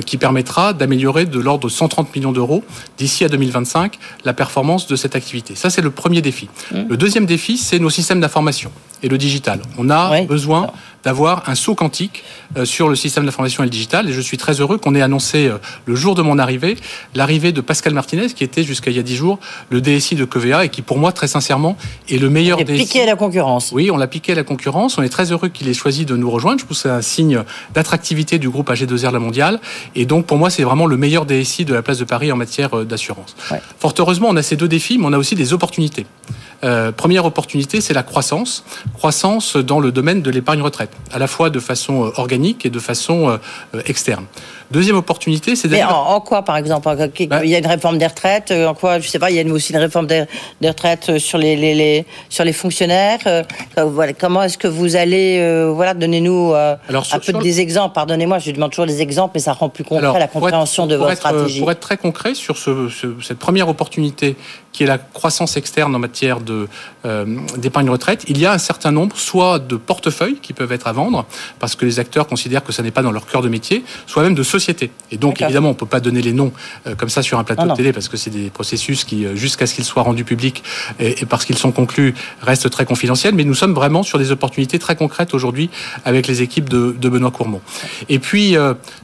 qui permettra d'améliorer de l'ordre de 130 millions d'euros d'ici à 2025 la performance de cette activité. Ça, c'est le premier défi. Mmh. Le deuxième défi, c'est nos systèmes d'information et le digital. On a besoin d'avoir un saut quantique euh, sur le système d'information et le digital. Et je suis très heureux qu'on ait annoncé euh, le jour de mon arrivée l'arrivée de Pascal Martinez, qui était jusqu'à il y a dix jours le DSI de Covea et qui, pour moi, très sincèrement, est le meilleur on DSI. piqué à la concurrence. Oui, on l'a piqué à la concurrence. On est très heureux qu'il ait choisi de nous rejoindre. Je trouve que c'est un signe d'attractivité du groupe AG2R La Mondiale. Et donc, pour moi, c'est vraiment le meilleur DSI de la place de Paris en matière euh, d'assurance. Fort heureusement, on a ces deux défis, mais on a aussi des opportunités. Euh, première opportunité, c'est la croissance. Croissance dans le domaine de l'épargne retraite, à la fois de façon euh, organique et de façon euh, externe. Deuxième opportunité, c'est Mais en, quoi, par exemple bah Il y a une réforme des retraites. En quoi Je sais pas. Il y a aussi une réforme des, retraites sur les, les, sur les fonctionnaires. Voilà. Comment est-ce que vous allez voilà donnez-nous un peu des exemples. Pardonnez-moi, je demande toujours des exemples, mais ça rend plus concret la compréhension de votre stratégie. Pour être très concret sur ce, cette première opportunité qui est la croissance externe en matière de, euh, d'épargne retraite, il y a un certain nombre soit de portefeuilles qui peuvent être à vendre, parce que les acteurs considèrent que ça n'est pas dans leur cœur de métier, soit même de sociétés. Et donc, évidemment, on ne peut pas donner les noms euh, comme ça sur un plateau de télé, parce que c'est des processus qui, euh, jusqu'à ce qu'ils soient rendus publics et, parce qu'ils sont conclus, restent très confidentiels. Mais nous sommes vraiment sur des opportunités très concrètes aujourd'hui avec les équipes de, de Benoît Courmont. Et puis,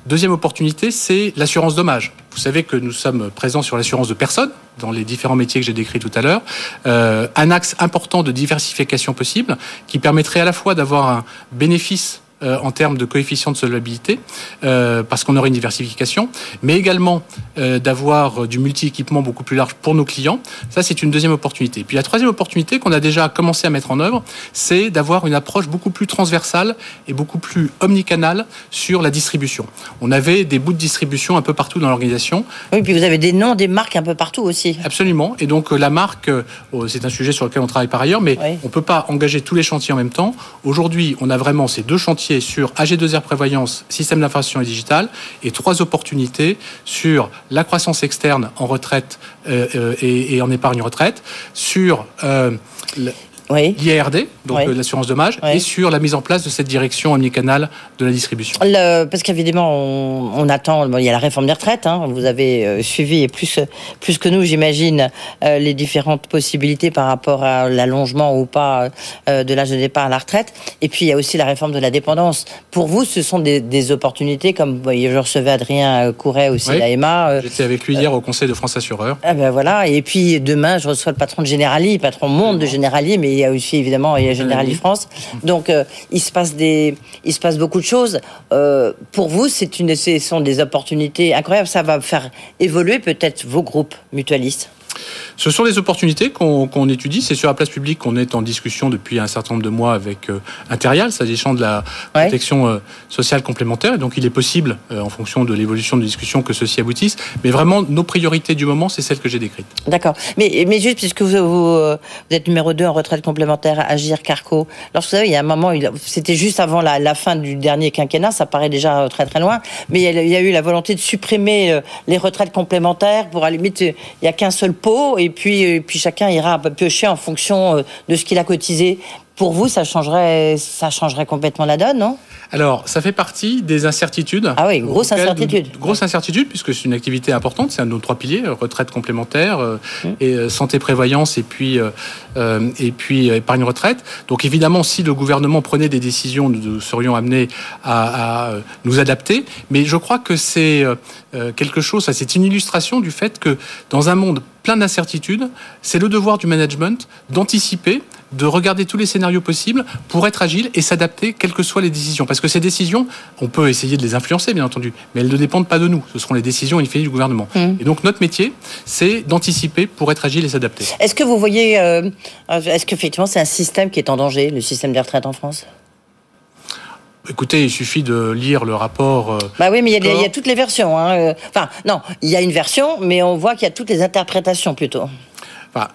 deuxième opportunité, c'est l'assurance dommage. Vous savez que nous sommes présents sur l'assurance de personnes dans les différents métiers que j'ai décrits tout à l'heure. Euh, un axe important de diversification possible qui permettrait à la fois d'avoir un bénéfice euh, en termes de coefficient de solvabilité, euh, parce qu'on aurait une diversification, mais également euh, d'avoir du multi-équipement beaucoup plus large pour nos clients. Ça, c'est une deuxième opportunité. Puis la troisième opportunité qu'on a déjà commencé à mettre en œuvre, c'est d'avoir une approche beaucoup plus transversale et beaucoup plus omnicanale sur la distribution. On avait des bouts de distribution un peu partout dans l'organisation. Oui, puis vous avez des noms, des marques un peu partout aussi. Absolument. Et donc la marque, oh, c'est un sujet sur lequel on travaille par ailleurs, mais on ne peut pas engager tous les chantiers en même temps. Aujourd'hui, on a vraiment ces deux chantiers sur AG2R Prévoyance, système d'information et digital, et trois opportunités sur la croissance externe en retraite euh, euh, et, en épargne retraite, sur euh, oui. l'IRD, donc euh, l'assurance dommage, et sur la mise en place de cette direction omnicanale de la distribution. parce qu'évidemment, on, attend, il y a la réforme des retraites, hein, vous avez euh, suivi, et plus, plus que nous, j'imagine, euh, les différentes possibilités par rapport à l'allongement ou pas de l'âge de départ à la retraite. Et puis, il y a aussi la réforme de la dépendance. Pour vous, ce sont des, opportunités, comme je recevais Adrien Couret aussi, oui. l'AMA. J'étais avec lui hier au Conseil de France Assureur. Ah ben voilà, et puis demain, je reçois le patron de Generali, patron monde de Generali, mais il y a aussi évidemment il y a Generali France. Donc il se passe des il se passe beaucoup de choses. pour vous, c'est une ce sont des opportunités incroyables. Ça va faire évoluer peut-être vos groupes mutualistes? Ce sont des opportunités qu'on étudie. C'est sur la place publique qu'on est en discussion depuis un certain nombre de mois avec euh, Interial, s'agissant de la protection euh, sociale complémentaire. Et donc, il est possible, euh, en fonction de l'évolution de discussion, que ceci aboutisse. Mais vraiment, nos priorités du moment, c'est celles que j'ai décrites. D'accord. Mais, mais juste, puisque vous, vous, êtes numéro 2 en retraite complémentaire, Agir Carco, lorsque vous savez, il y a un moment, c'était juste avant la, la, fin du dernier quinquennat, ça paraît déjà très très loin, mais il y a, eu la volonté de supprimer les retraites complémentaires pour, à la limite, il n'y a qu'un seul pot et puis, et puis chacun ira piocher en fonction euh, de ce qu'il a cotisé. Pour vous, ça changerait, ça changerait complètement la donne, non? Alors, ça fait partie des incertitudes. Ah oui, grosse incertitude. Grosse incertitude, puisque c'est une activité importante, c'est un de nos trois piliers, euh, retraite complémentaire, euh, mmh. et euh, santé prévoyance, et puis, et puis épargne retraite. Donc évidemment, si le gouvernement prenait des décisions, nous serions amenés à, à nous adapter. Mais je crois que c'est quelque chose, c'est une illustration du fait que dans un monde plein d'incertitudes, c'est le devoir du management d'anticiper de regarder tous les scénarios possibles pour être agile et s'adapter, quelles que soient les décisions. Parce que ces décisions, on peut essayer de les influencer, bien entendu, mais elles ne dépendent pas de nous. Ce seront les décisions, il fait du gouvernement. Mmh. Et donc, notre métier, c'est d'anticiper pour être agile et s'adapter. Est-ce que vous voyez, euh, est-ce qu'effectivement, c'est un système qui est en danger, le système des retraites en France? Écoutez, il suffit de lire le rapport. Euh, bah oui, mais il y, a toutes les versions. Hein. Euh, enfin, non, il y a une version, mais on voit qu'il y a toutes les interprétations plutôt. Enfin,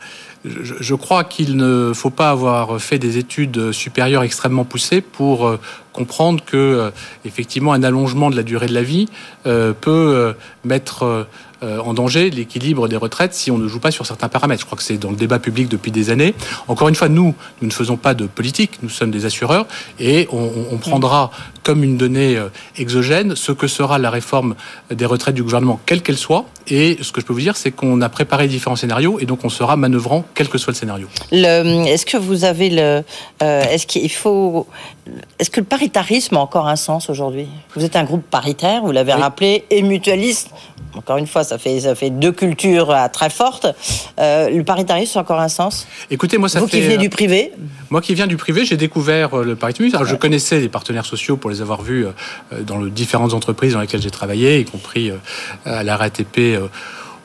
je, crois qu'il ne faut pas avoir fait des études supérieures extrêmement poussées pour euh, comprendre que euh, effectivement un allongement de la durée de la vie euh, peut mettre en danger l'équilibre des retraites si on ne joue pas sur certains paramètres. Je crois que c'est dans le débat public depuis des années. Encore une fois, nous, nous ne faisons pas de politique, nous sommes des assureurs et on, on prendra comme une donnée exogène ce que sera la réforme des retraites du gouvernement, quelle qu'elle soit. Et ce que je peux vous dire, c'est qu'on a préparé différents scénarios et donc on sera manœuvrant quel que soit le scénario. Est-ce que vous avez le. Euh, est-ce qu'il faut. Est-ce que le paritarisme a encore un sens aujourd'hui? Vous êtes un groupe paritaire, vous l'avez rappelé, et mutualiste. Encore une fois, ça fait, ça fait deux cultures euh, très fortes. Euh, le paritarisme a encore un sens? Écoutez, moi, ça Vous qui venez du privé? Moi qui viens du privé, j'ai découvert le paritarisme. Alors, je connaissais les partenaires sociaux pour les avoir vus dans les différentes entreprises dans lesquelles j'ai travaillé, y compris à la RATP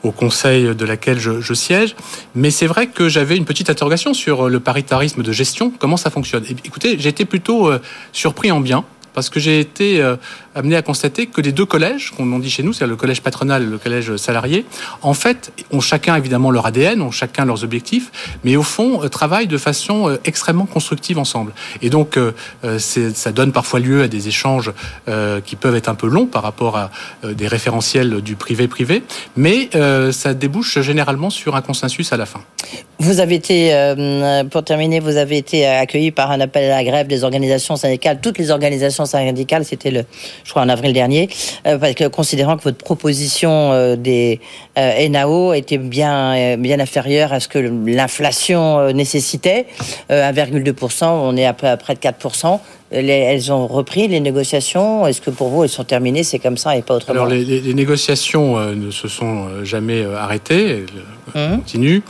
au conseil de laquelle je, siège. Mais c'est vrai que j'avais une petite interrogation sur le paritarisme de gestion, comment ça fonctionne? écoutez, j'ai été plutôt euh, surpris en bien parce que j'ai été euh, amené à constater que les deux collèges, qu'on dit chez nous, c'est le collège patronal et le collège salarié, en fait, ont chacun évidemment leur ADN, ont chacun leurs objectifs, mais au fond, euh, travaillent de façon euh, extrêmement constructive ensemble. Et donc, ça donne parfois lieu à des échanges qui peuvent être un peu longs par rapport à des référentiels du privé-privé, mais ça débouche généralement sur un consensus à la fin. Vous avez été, pour terminer, vous avez été accueilli par un appel à la grève des organisations syndicales, toutes les organisations syndicale, c'était le, je crois, en avril dernier, euh, parce que considérant que votre proposition euh, des euh, NAO était bien, bien inférieure à ce que l'inflation nécessitait, 1,2%, on est à peu près de 4%. elles ont repris les négociations? Est-ce que pour vous, elles sont terminées? C'est comme ça et pas autrement Alors, les, négociations ne se sont jamais arrêtées. Elles mmh. continuent.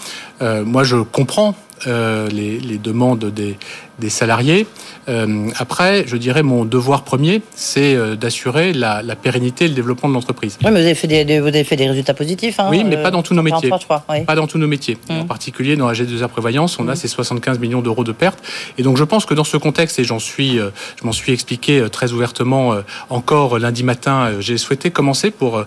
moi, je comprends les, les, demandes des, des salariés. Euh, après, je dirais mon devoir premier, c'est euh, d'assurer la, la, pérennité et le développement de l'entreprise. Oui, mais vous avez fait des, vous avez fait des résultats positifs. Hein, oui, mais pas dans tous nos euh, métiers. Pas dans tous nos métiers. Hum. En particulier dans la G2R Prévoyance, on a hum. ces 75 millions d'euros de pertes. Et donc je pense que dans ce contexte, et j'en suis, je m'en suis expliqué très ouvertement encore lundi matin, j'ai souhaité commencer pour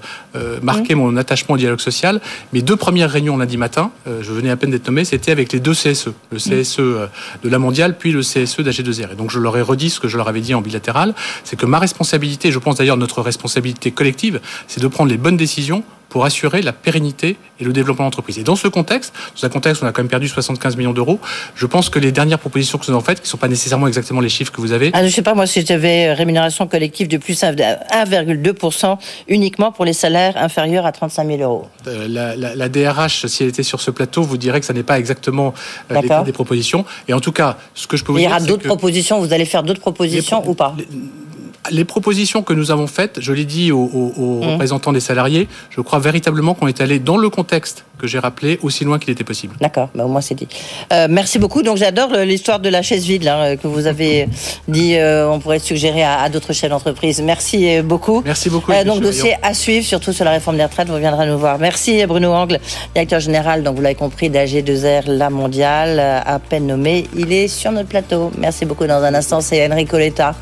marquer hum. mon attachement au dialogue social. Mes deux premières réunions lundi matin, je venais à peine d'être nommé, c'était avec les deux CSE, le CSE de la mondiale, puis le CSE d'AG2R. Et donc je leur ai redit ce que je leur avais dit en bilatéral, c'est que ma responsabilité, je pense d'ailleurs notre responsabilité collective, c'est de prendre les bonnes décisions pour assurer la pérennité et le développement de l'entreprise. Et dans ce contexte, dans un contexte où on a quand même perdu 75 millions d'euros, je pense que les dernières propositions que nous avons faites, qui ne sont pas nécessairement exactement les chiffres que vous avez. Ah, je sais pas, moi, si j'avais rémunération collective de plus 1,2% uniquement pour les salaires inférieurs à 35 000 euros. Euh, la, DRH, si elle était sur ce plateau, vous dirait que ça n'est pas exactement euh, l'état des propositions. Et en tout cas, ce que je peux vous dire. Il y aura d'autres propositions, vous allez faire d'autres propositions ou pas? les propositions que nous avons faites, je l'ai dit aux, mmh. représentants des salariés, je crois véritablement qu'on est allé dans le contexte que j'ai rappelé aussi loin qu'il était possible. D'accord, bah, au moins c'est dit. Euh, merci beaucoup. Donc j'adore l'histoire de la chaise vide là, que vous avez *laughs* dit. Euh, on pourrait suggérer à, d'autres chefs d'entreprise. Merci beaucoup. Merci beaucoup. Euh, donc dossier à suivre, surtout sur la réforme des retraites. Vous viendrez nous voir. Merci Bruno Angle, directeur général. Donc vous l'avez compris d'AG2R, la mondiale, à peine nommé. Il est sur notre plateau. Merci beaucoup. Dans un instant, c'est Enrico Letta,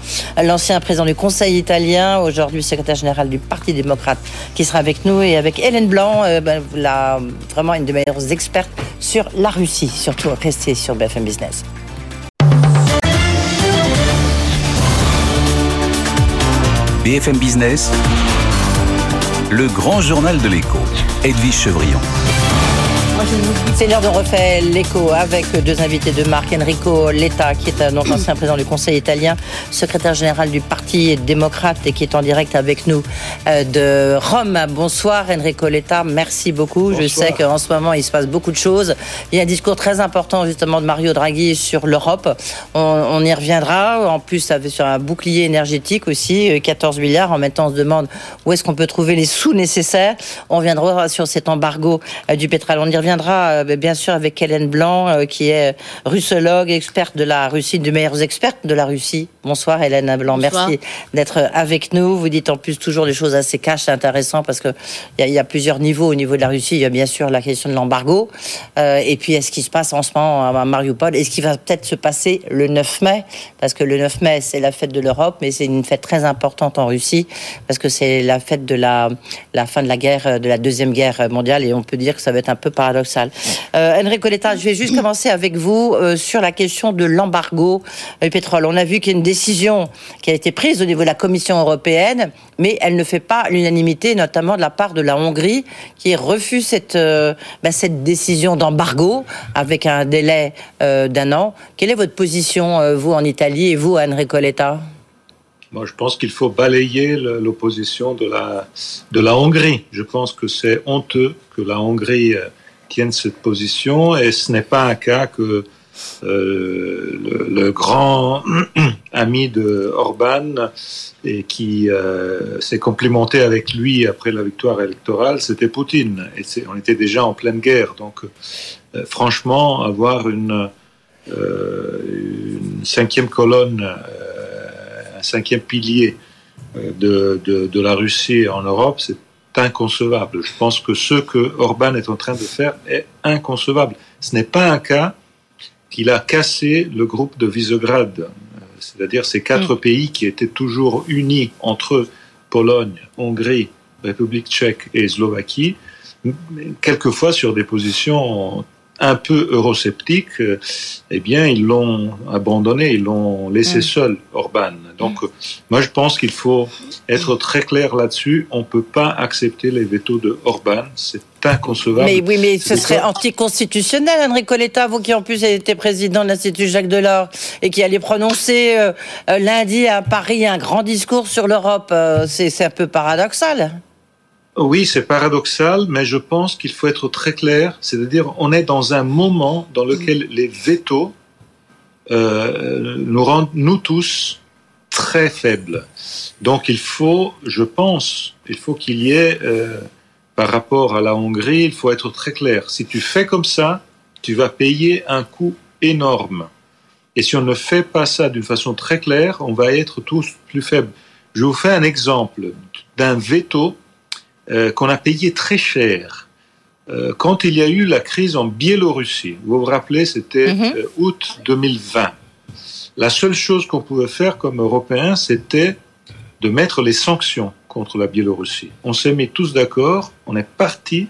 l'ancien président du Conseil italien, aujourd'hui secrétaire général du Parti démocrate, qui sera avec nous et avec Hélène Blanc, ben, la, vraiment une des meilleures expertes sur la Russie. Surtout restez sur BFM Business. BFM Business, le grand journal de l'écho, Edwige Chevrillon. C'est l'heure de refaire l'écho avec deux invités de marque. Enrico Letta, qui est un ancien *clears throat* président du Conseil italien, secrétaire général du Parti démocrate et qui est en direct avec nous euh, de Rome. Bonsoir Enrico Letta, merci beaucoup. Je sais qu'en ce moment, il se passe beaucoup de choses. Il y a un discours très important justement de Mario Draghi sur l'Europe. On, y reviendra. En plus, sur un bouclier énergétique aussi, 14 euh, milliards. En même temps, on se demande où est-ce qu'on peut trouver les sous nécessaires. On reviendra sur cet embargo euh, du pétrole. On y reviendra euh, bien sûr avec Hélène Blanc, euh, qui est russologue, experte de la Russie, une des meilleures expertes de la Russie. Bonsoir Hélène Blanc, merci d'être avec nous. Vous dites en plus toujours des choses assez cash, c'est intéressant parce que il y, a plusieurs niveaux au niveau de la Russie. Il y a bien sûr la question de l'embargo, euh, et puis est-ce qui se passe en ce moment à Mariupol, et ce qui va peut-être se passer le 9 mai, parce que le 9 mai c'est la fête de l'Europe, mais c'est une fête très importante en Russie parce que c'est la fête de la, la fin de la guerre, de la deuxième guerre mondiale, et on peut dire que ça va être un peu paradoxal euh, Enrico Letta, je vais juste commencer avec vous euh, sur la question de l'embargo du pétrole. On a vu qu'il y a une décision qui a été prise au niveau de la Commission européenne, mais elle ne fait pas l'unanimité, notamment de la part de la Hongrie, qui refuse cette, euh, bah, décision d'embargo avec un délai d'un an. Quelle est votre position, vous, en Italie, et vous, Enrico Letta moi, je pense qu'il faut balayer l'opposition de la Hongrie. Je pense que c'est honteux que la Hongrie tiennent cette position et ce n'est pas un cas que euh, le, grand *clears throat* ami de Orban et qui euh, s'est complimenté avec lui après la victoire électorale, c'était Poutine. Et on était déjà en pleine guerre. Donc, euh, franchement, avoir une, cinquième colonne, un cinquième pilier de, de, de, la Russie en Europe, c'est inconcevable. Je pense que ce que Orban est en train de faire est inconcevable. Ce n'est pas un cas qu'il a cassé le groupe de Visegrad, c'est-à-dire ces quatre mm. pays qui étaient toujours unis entre Pologne, Hongrie, République tchèque et Slovaquie, quelquefois sur des positions un peu eurosceptiques, eh bien, ils l'ont abandonné, ils l'ont laissé mm. seul, Orban. Donc, moi, je pense qu'il faut être très clair là-dessus. On ne peut pas accepter les vétos de Orban. C'est inconcevable. Mais oui, mais ce serait anticonstitutionnel, Enrico Letta, vous qui en plus été président de l'Institut Jacques Delors et qui allait prononcer euh, euh, lundi à Paris un grand discours sur l'Europe. Euh, c'est un peu paradoxal. Oui, c'est paradoxal, mais je pense qu'il faut être très clair. C'est-à-dire, on est dans un moment dans lequel les vétos nous rendent, nous tous, très faible. Donc il faut, je pense, il faut qu'il y ait, euh, par rapport à la Hongrie, il faut être très clair. Si tu fais comme ça, tu vas payer un coût énorme. Et si on ne fait pas ça d'une façon très claire, on va être tous plus faibles. Je vous fais un exemple d'un veto euh, qu'on a payé très cher. Euh, quand il y a eu la crise en Biélorussie, vous vous rappelez, c'était mhm. août 2020. La seule chose qu'on pouvait faire comme Européens, c'était de mettre les sanctions contre la Biélorussie. On s'est mis tous d'accord, on est parti,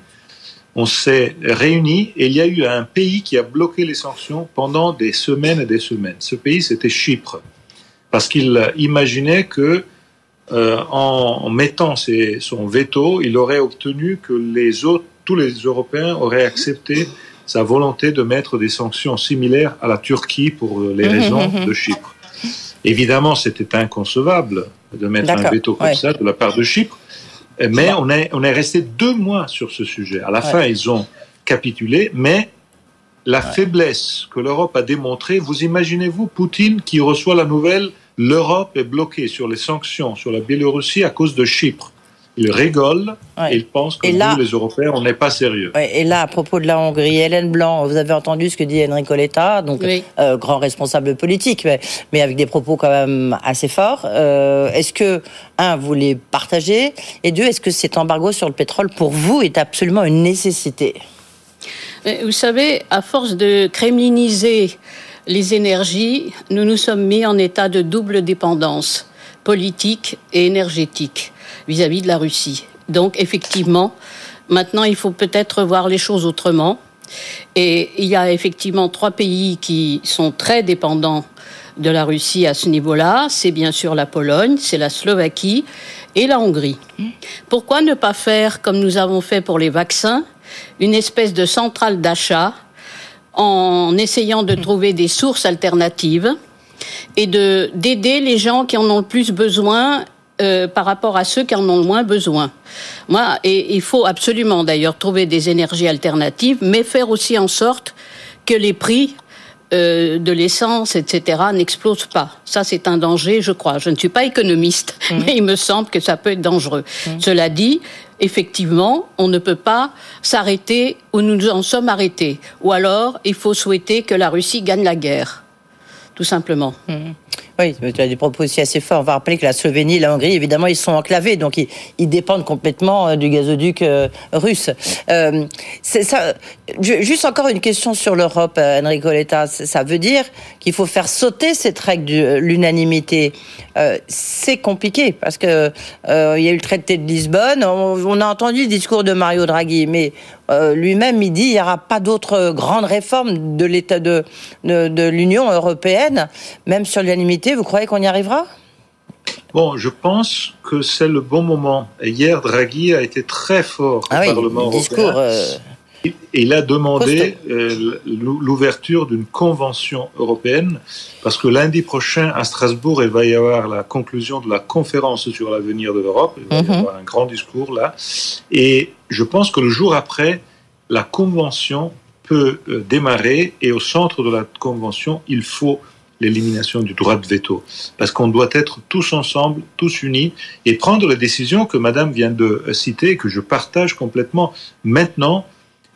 on s'est réunis et il y a eu un pays qui a bloqué les sanctions pendant des semaines et des semaines. Ce pays, c'était Chypre, parce qu'il imaginait que euh, en mettant son veto, il aurait obtenu que les autres, tous les Européens auraient accepté sa volonté de mettre des sanctions similaires à la Turquie pour les mhm, raisons mhm. de Chypre. Évidemment, c'était inconcevable de mettre un veto comme ça de la part de Chypre, mais on est, on est resté deux mois sur ce sujet. À la fin, ils ont capitulé, mais la faiblesse que l'Europe a démontrée, vous imaginez-vous Poutine qui reçoit la nouvelle, l'Europe est bloquée sur les sanctions sur la Biélorussie à cause de Chypre. ils rigolent et ils pensent que nous, les Européens, on n'est pas sérieux. et là, à propos de la Hongrie, Hélène Blanc, vous avez entendu ce que dit Enrico Letta, donc euh, grand responsable politique, mais, avec des propos quand même assez forts. Euh, est-ce que, un, vous les partagez? Et deux, est-ce que cet embargo sur le pétrole, pour vous, est absolument une nécessité? Vous savez, à force de kremliniser les énergies, nous nous sommes mis en état de double dépendance politique et énergétique vis-à-vis de la Russie. Donc effectivement, maintenant il faut peut-être voir les choses autrement. Et il y a effectivement trois pays qui sont très dépendants de la Russie à ce niveau-là. C'est bien sûr la Pologne, c'est la Slovaquie et la Hongrie. Pourquoi ne pas faire, comme nous avons fait pour les vaccins, une espèce de centrale d'achat en essayant de trouver des sources alternatives et de d'aider les gens qui en ont le plus besoin euh, par rapport à ceux qui en ont le moins besoin. Moi, et il faut absolument d'ailleurs trouver des énergies alternatives, mais faire aussi en sorte que les prix euh, de l'essence, etc., n'explosent pas. Ça, c'est un danger, je crois. Je ne suis pas économiste, mmh. mais il me semble que ça peut être dangereux. Mmh. Cela dit, effectivement, on ne peut pas s'arrêter où nous nous en sommes arrêtés. Ou alors, il faut souhaiter que la Russie gagne la guerre tout simplement. Mmh. Oui, tu as des propos aussi assez forts. On va rappeler que la Slovénie la Hongrie, évidemment, ils sont enclavés, donc ils, dépendent complètement euh, du gazoduc euh, russe. Euh, juste encore une question sur l'Europe, Enrico Letta. Ça veut dire qu'il faut faire sauter cette règle de l'unanimité. c'est compliqué parce que il y a eu le traité de Lisbonne. On, a entendu le discours de Mario Draghi, mais euh, lui-même, il dit il n'y aura pas d'autres grandes réformes de l'État de, de, l'Union européenne. Même sur l'unanimité, vous croyez qu'on y arrivera? Bon, je pense que c'est le bon moment. hier, Draghi a été très fort au ah Parlement européen. Discours, euh, il a demandé euh, l'ouverture d'une convention européenne parce que lundi prochain à Strasbourg, il va y avoir la conclusion de la conférence sur l'avenir de l'Europe. Il va y mhm. avoir un grand discours là. Et je pense que le jour après, la convention peut euh, démarrer et au centre de la convention, il faut l'élimination du droit de veto. Parce qu'on doit être tous ensemble, tous unis, et prendre les décisions que Madame vient de citer, que je partage complètement. Maintenant,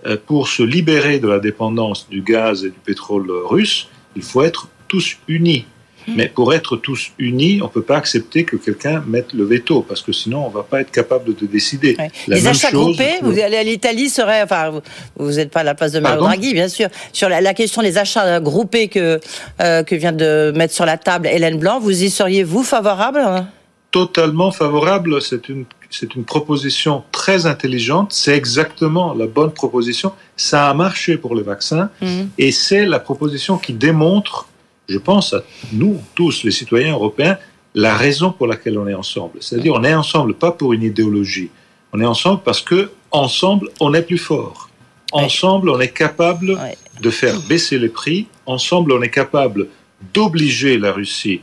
euh, pour se libérer de la dépendance du gaz et du pétrole russe, il faut être tous unis. *laughs* Mais pour être tous unis, on ne peut pas accepter que quelqu'un mette le veto, parce que sinon, on ne va pas être capable de décider. Les achats groupés, vous allez à l'Italie, serait, enfin, vous n'êtes pas à la place de Mario Draghi, bien sûr. Sur la, question des achats groupés que, euh, que vient de mettre sur la table Hélène Blanc, vous y seriez, vous, favorable Totalement favorable. C'est une c'est une proposition très intelligente, c'est exactement la bonne proposition, ça a marché pour les vaccins, mhm. et c'est la proposition qui démontre, je pense à nous tous, les citoyens européens, la raison pour laquelle on est ensemble. C'est-à-dire on est ensemble pas pour une idéologie, on est ensemble parce que ensemble on est plus fort. Ensemble, on est capable de faire baisser les prix. Ensemble, on est capable d'obliger la Russie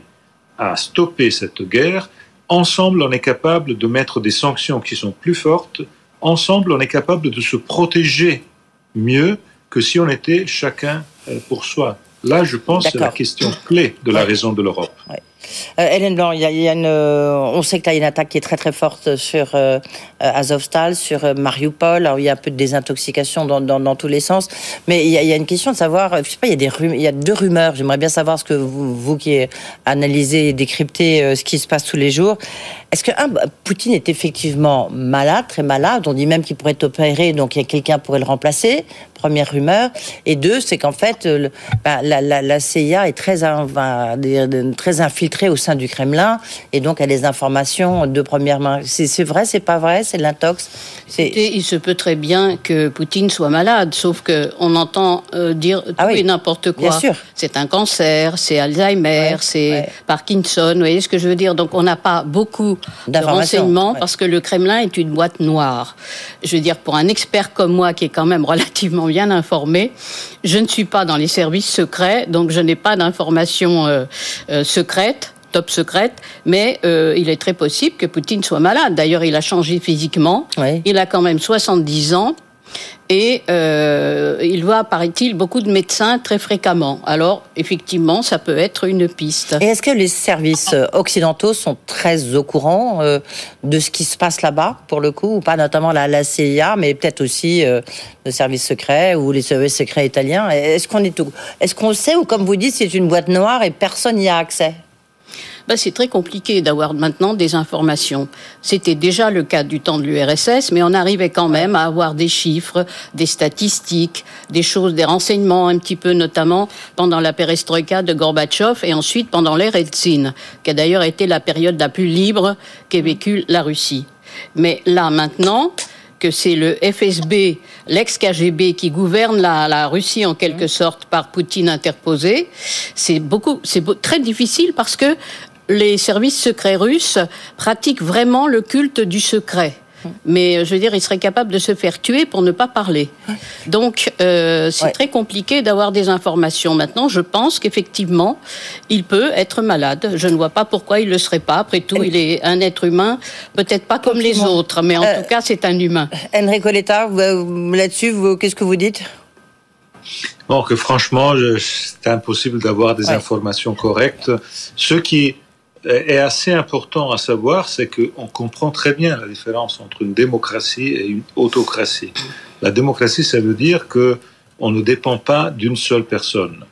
à stopper cette guerre Ensemble, on est capable de mettre des sanctions qui sont plus fortes. Ensemble, on est capable de se protéger mieux que si on était chacun euh, pour soi. Là, je pense, c'est la question clé de la raison de l'Europe. Euh, Hélène Blanc, il y a, une, euh, on sait que là, il y a une attaque qui est très très forte sur euh, Azovstal, sur Mariupol. Alors, il y a un peu de désintoxication dans, dans, tous les sens. Mais il y, a, il y, a, une question de savoir, je sais pas, il y a, des il y a deux rumeurs. J'aimerais bien savoir ce que vous, vous qui analysez et décryptez ce qui se passe tous les jours. Est-ce que un, Poutine est effectivement malade, très malade? On dit même qu'il pourrait être opéré, donc il y a quelqu'un pourrait le remplacer. Première rumeur. Et deux, c'est qu'en fait, bah, la, la, la, CIA est très, très infiltrée au sein du Kremlin, et donc elle a des informations de première main. C'est vrai, c'est pas vrai, c'est l'intox? Il se peut très bien que Poutine soit malade, sauf que on entend euh, dire tout ah et n'importe quoi. C'est un cancer, c'est Alzheimer, c'est Parkinson. Vous voyez ce que je veux dire? Donc on n'a pas beaucoup de renseignements parce que le Kremlin est une boîte noire. Je veux dire, pour un expert comme moi qui est quand même *laughs* relativement bien informé, je ne suis pas dans les services secrets, donc je n'ai pas d'informations euh, euh, secrètes top secrète, mais euh, il est très possible que Poutine soit malade. D'ailleurs, il a changé physiquement. Il a quand même 70 ans. Et euh, il voit, paraît-il, beaucoup de médecins très fréquemment. Alors, effectivement, ça peut être une piste. Et est-ce que les services euh, occidentaux sont très au courant euh, de ce qui se passe là-bas, pour le coup, ou pas notamment la, la CIA, mais peut-être aussi le service secret ou les services secrets italiens? Est-ce qu'on est, qu'on sait ou comme vous dites, c'est une boîte noire et personne n'y a accès? Ben, c'est très compliqué d'avoir maintenant des informations. C'était déjà le cas du temps de l'URSS, mais on arrivait quand même à avoir des chiffres, des statistiques, des choses, des renseignements un petit peu, notamment pendant la perestroïka de Gorbatchev et ensuite pendant l'ère Eltsine, qui a d'ailleurs été la période la plus libre qu'ait vécue la Russie. Mais là, maintenant, que c'est le FSB, l'ex-KGB, qui gouverne la, la, Russie en quelque sorte par Poutine interposé, c'est beaucoup, c'est très difficile parce que les services secrets russes pratiquent vraiment le culte du secret. Mais euh, je veux dire, il serait capable de se faire tuer pour ne pas parler. Donc, euh, c'est très compliqué d'avoir des informations. Maintenant, je pense qu'effectivement, il peut être malade. Je ne vois pas pourquoi il ne le serait pas. Après tout, il est un être humain, peut-être pas comme les autres, mais en euh, tout cas, c'est un humain. Enrico Letta, là-dessus, qu'est-ce que vous dites? Bon, que franchement, c'est impossible d'avoir des informations correctes. Ce qui est assez important à savoir, c'est qu'on comprend très bien la différence entre une démocratie et une autocratie. La démocratie, ça veut dire que on ne dépend pas d'une seule personne.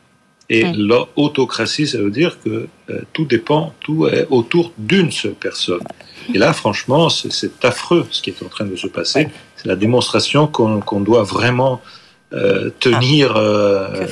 Et l'autocratie, ça veut dire que euh, tout dépend, tout est autour d'une seule personne. Et là, franchement, c'est affreux ce qui est en train de se passer. C'est la démonstration qu'on doit vraiment euh, tenir ah. euh,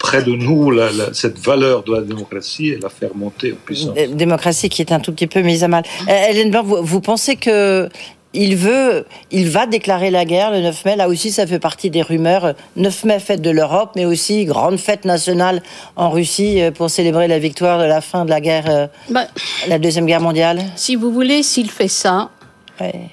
près de nous cette valeur de la démocratie et la faire monter en puissance. Démocratie qui est un tout petit peu mise à mal. Euh, Hélène Blanc, vous, pensez que il veut, il va déclarer la guerre le 9 mai? Là aussi, ça fait partie des rumeurs. 9 mai, fête de l'Europe, mais aussi grande fête nationale en Russie pour célébrer la victoire de la fin de la guerre, bah, la deuxième guerre mondiale. Si vous voulez, s'il fait ça,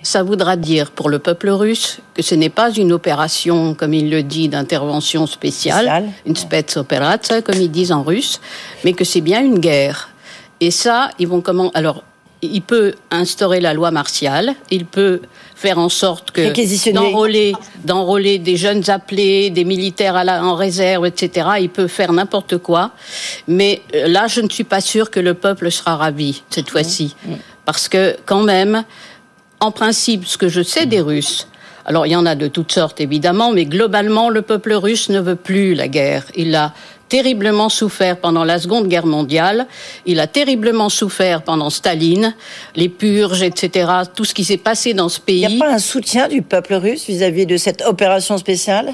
ça voudra dire pour le peuple russe que ce n'est pas une opération, comme il le dit, d'intervention spéciale, une spetsopération, comme ils disent en russe, mais que c'est bien une guerre. Et ça, ils vont comment Alors, il peut instaurer la loi martiale, il peut faire en sorte que d'enrôler, d'enrôler des jeunes appelés, des militaires à la, en réserve, etc. Il peut faire n'importe quoi, mais euh, là, je ne suis pas sûre que le peuple sera ravi cette fois-ci, parce que quand même, en principe, ce que je sais des Russes, alors il y en a de toutes sortes évidemment, mais globalement, le peuple russe ne veut plus la guerre. Il a terriblement souffert pendant la Seconde Guerre mondiale, il a terriblement souffert pendant Staline, les purges, etc., tout ce qui s'est passé dans ce pays. Il n'y a pas un soutien du peuple russe vis-à-vis de cette opération spéciale?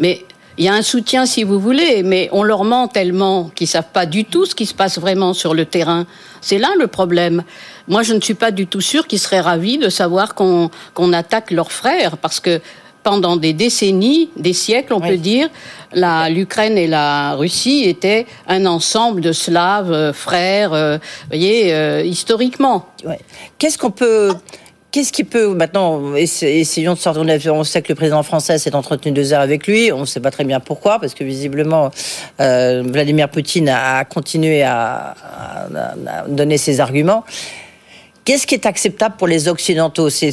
Mais il y a un soutien si vous voulez, mais on leur ment tellement qu'ils savent pas du tout ce qui se passe vraiment sur le terrain. C'est là le problème. Moi, je ne suis pas du tout sûre qu'ils seraient ravis de savoir qu'on attaque leurs frères, parce que pendant des décennies, des siècles, on peut dire, l'Ukraine et la Russie étaient un ensemble de Slaves, euh, frères, euh, voyez, euh, historiquement. Qu'est-ce qu'on peut Qu'est-ce qui peut maintenant essayons de sortir. On sait que le président français s'est entretenu deux heures avec lui. On ne sait pas très bien pourquoi, parce que visiblement Vladimir Poutine a continué à, donner ses arguments. Qu'est-ce qui est acceptable pour les Occidentaux? C'est,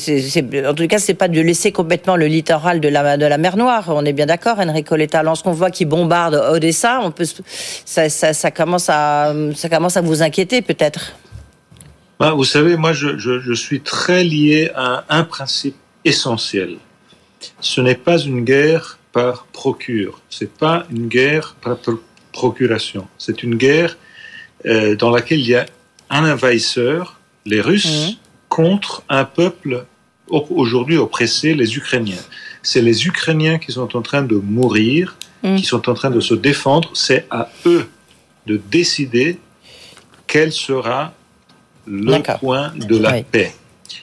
En tout cas, c'est pas de laisser complètement le littoral de la, de la mer Noire. On est bien d'accord, Enrico Letta. Lorsqu'on voit qu'ils bombardent Odessa, on peut, ça, ça, commence à, ça commence à vous inquiéter peut-être. Bah, vous savez, moi, je, je, je suis très lié à un principe essentiel. Ce n'est pas une guerre par procure. C'est pas une guerre par procuration. C'est une guerre euh, dans laquelle il y a un envahisseur les Russes mmh. contre un peuple aujourd'hui oppressé, les Ukrainiens. C'est les Ukrainiens qui sont en train de mourir, mmh. qui sont en train de se défendre. C'est à eux de décider quel sera le point de la paix.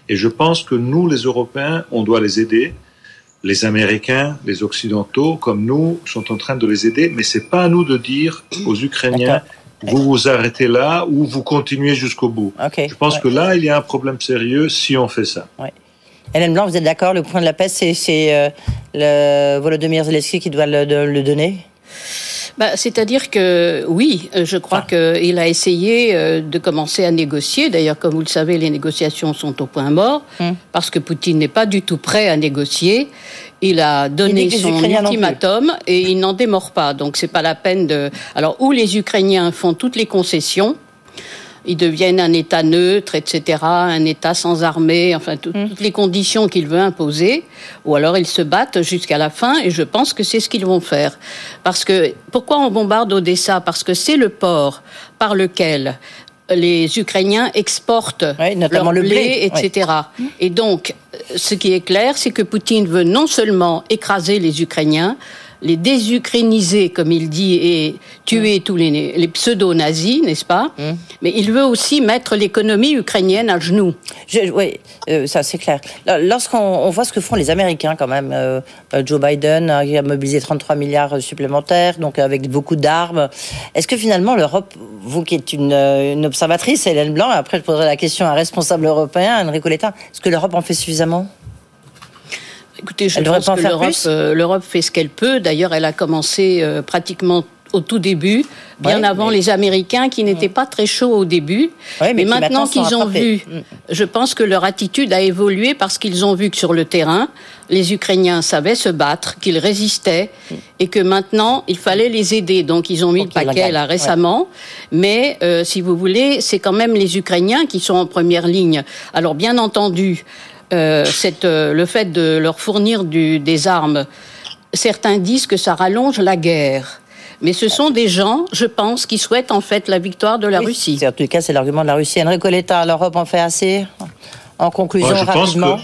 Et je pense que nous, les Européens, on doit les aider. Les Américains, les Occidentaux, comme nous, sont en train de les aider, mais c'est pas à nous de dire aux *clears throat* Ukrainiens vous vous arrêtez là ou vous continuez jusqu'au bout. Je pense que là, il y a un problème sérieux si on fait ça. Hélène Blanc, vous êtes d'accord Le point de la paix, c'est euh, Volodymyr Zelensky qui doit le, donner? Bah, C'est-à-dire que oui, je crois qu'il a essayé euh, de commencer à négocier. D'ailleurs, comme vous le savez, les négociations sont au point mort, hum. parce que Poutine n'est pas du tout prêt à négocier. Il a donné son ultimatum et il n'en démord pas. Donc c'est pas la peine de. Alors où les Ukrainiens font toutes les concessions, ils deviennent un État neutre, etc., un État sans armée, enfin mm. toutes les conditions qu'il veut imposer, ou alors ils se battent jusqu'à la fin, et je pense que c'est ce qu'ils vont faire. Parce que pourquoi on bombarde Odessa? Parce que c'est le port par lequel les Ukrainiens exportent notamment leur blé, le etc. Et donc, ce qui est clair, c'est que Poutine veut non seulement écraser les Ukrainiens, les désukrainiser, comme il dit, et tuer mm. tous les, pseudo-nazis, n'est-ce pas mm. Mais il veut aussi mettre l'économie ukrainienne à genoux. oui, euh, ça c'est clair. Lorsqu'on voit ce que font les Américains, quand même, euh, euh, Joe Biden a mobilisé 33 milliards supplémentaires, donc avec beaucoup d'armes. Est-ce que finalement l'Europe, vous qui êtes une, observatrice, Hélène Blanc, après je poserai la question à un responsable européen, Enrico Letta, est-ce que l'Europe en fait suffisamment? Écoutez, je pense que euh, l'Europe fait ce qu'elle peut. D'ailleurs, elle a commencé euh, pratiquement au tout début, bien avant les Américains qui n'étaient pas très chauds au début. mais, maintenant qu'ils ont vu, mm. je pense que leur attitude a évolué parce qu'ils ont vu que sur le terrain, les Ukrainiens savaient se battre, qu'ils résistaient mm. et que maintenant il fallait les aider. Donc ils ont mis le paquet là récemment. Mais euh, si vous voulez, c'est quand même les Ukrainiens qui sont en première ligne. Alors bien entendu, euh, euh, le fait de leur fournir des armes, certains disent que ça rallonge la guerre. Mais ce sont des gens, je pense, qui souhaitent en fait la victoire de la Russie. En tout cas, c'est l'argument de la Russie. Enrico Letta, l'Europe en fait assez En conclusion, je rapidement.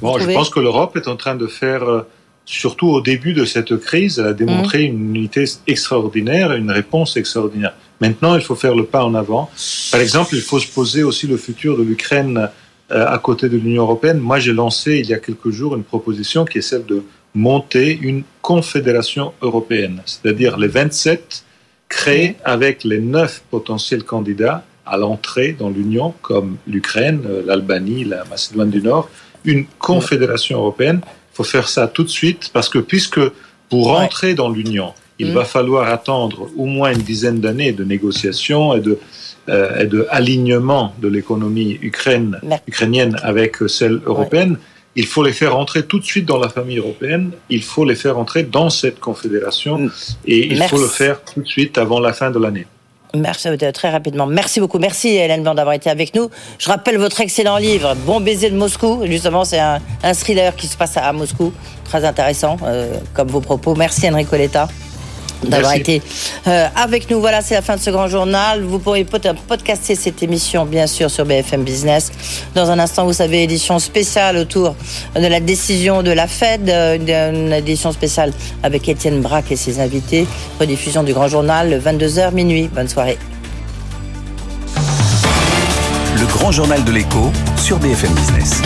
Pense que... je pense que l'Europe est en train de faire, euh, surtout au début de cette crise, elle a démontré mmh. une unité extraordinaire une réponse extraordinaire. Maintenant, il faut faire le pas en avant. Par exemple, il faut se poser aussi le futur de l'Ukraine euh, à côté de l'Union européenne. Moi, j'ai lancé il y a quelques jours une proposition qui est celle de monter une confédération européenne, c'est-à-dire les 27 créés avec les neuf potentiels candidats à l'entrée dans l'Union, comme l'Ukraine, euh, l'Albanie, la Macédoine du Nord, une confédération européenne. Il faut faire ça tout de suite parce que puisque pour rentrer dans l'Union, il mm. va falloir attendre au moins une dizaine d'années de négociations et de euh, et de alignement de l'économie ukrainienne avec celle européenne, il faut les faire entrer tout de suite dans la famille européenne, il faut les faire entrer dans cette confédération mm. et il faut le faire tout de suite avant la fin de l'année. Merci très rapidement. Merci beaucoup. Merci Hélène Blanc d'avoir été avec nous. Je rappelle votre excellent livre, Bon baiser de Moscou. Justement, c'est un, thriller qui se passe à, Moscou. Très intéressant, euh, comme vos propos. Merci Enrico Letta d'avoir été euh, avec nous. Voilà, c'est la fin de ce grand journal. Vous pourrez podcaster cette émission, bien sûr, sur BFM Business. Dans un instant, vous savez, édition spéciale autour de la décision de la Fed, euh, une édition spéciale avec Étienne Braque et ses invités. Rediffusion du grand journal, 22h minuit. Bonne soirée. Le grand journal de l'écho sur BFM Business.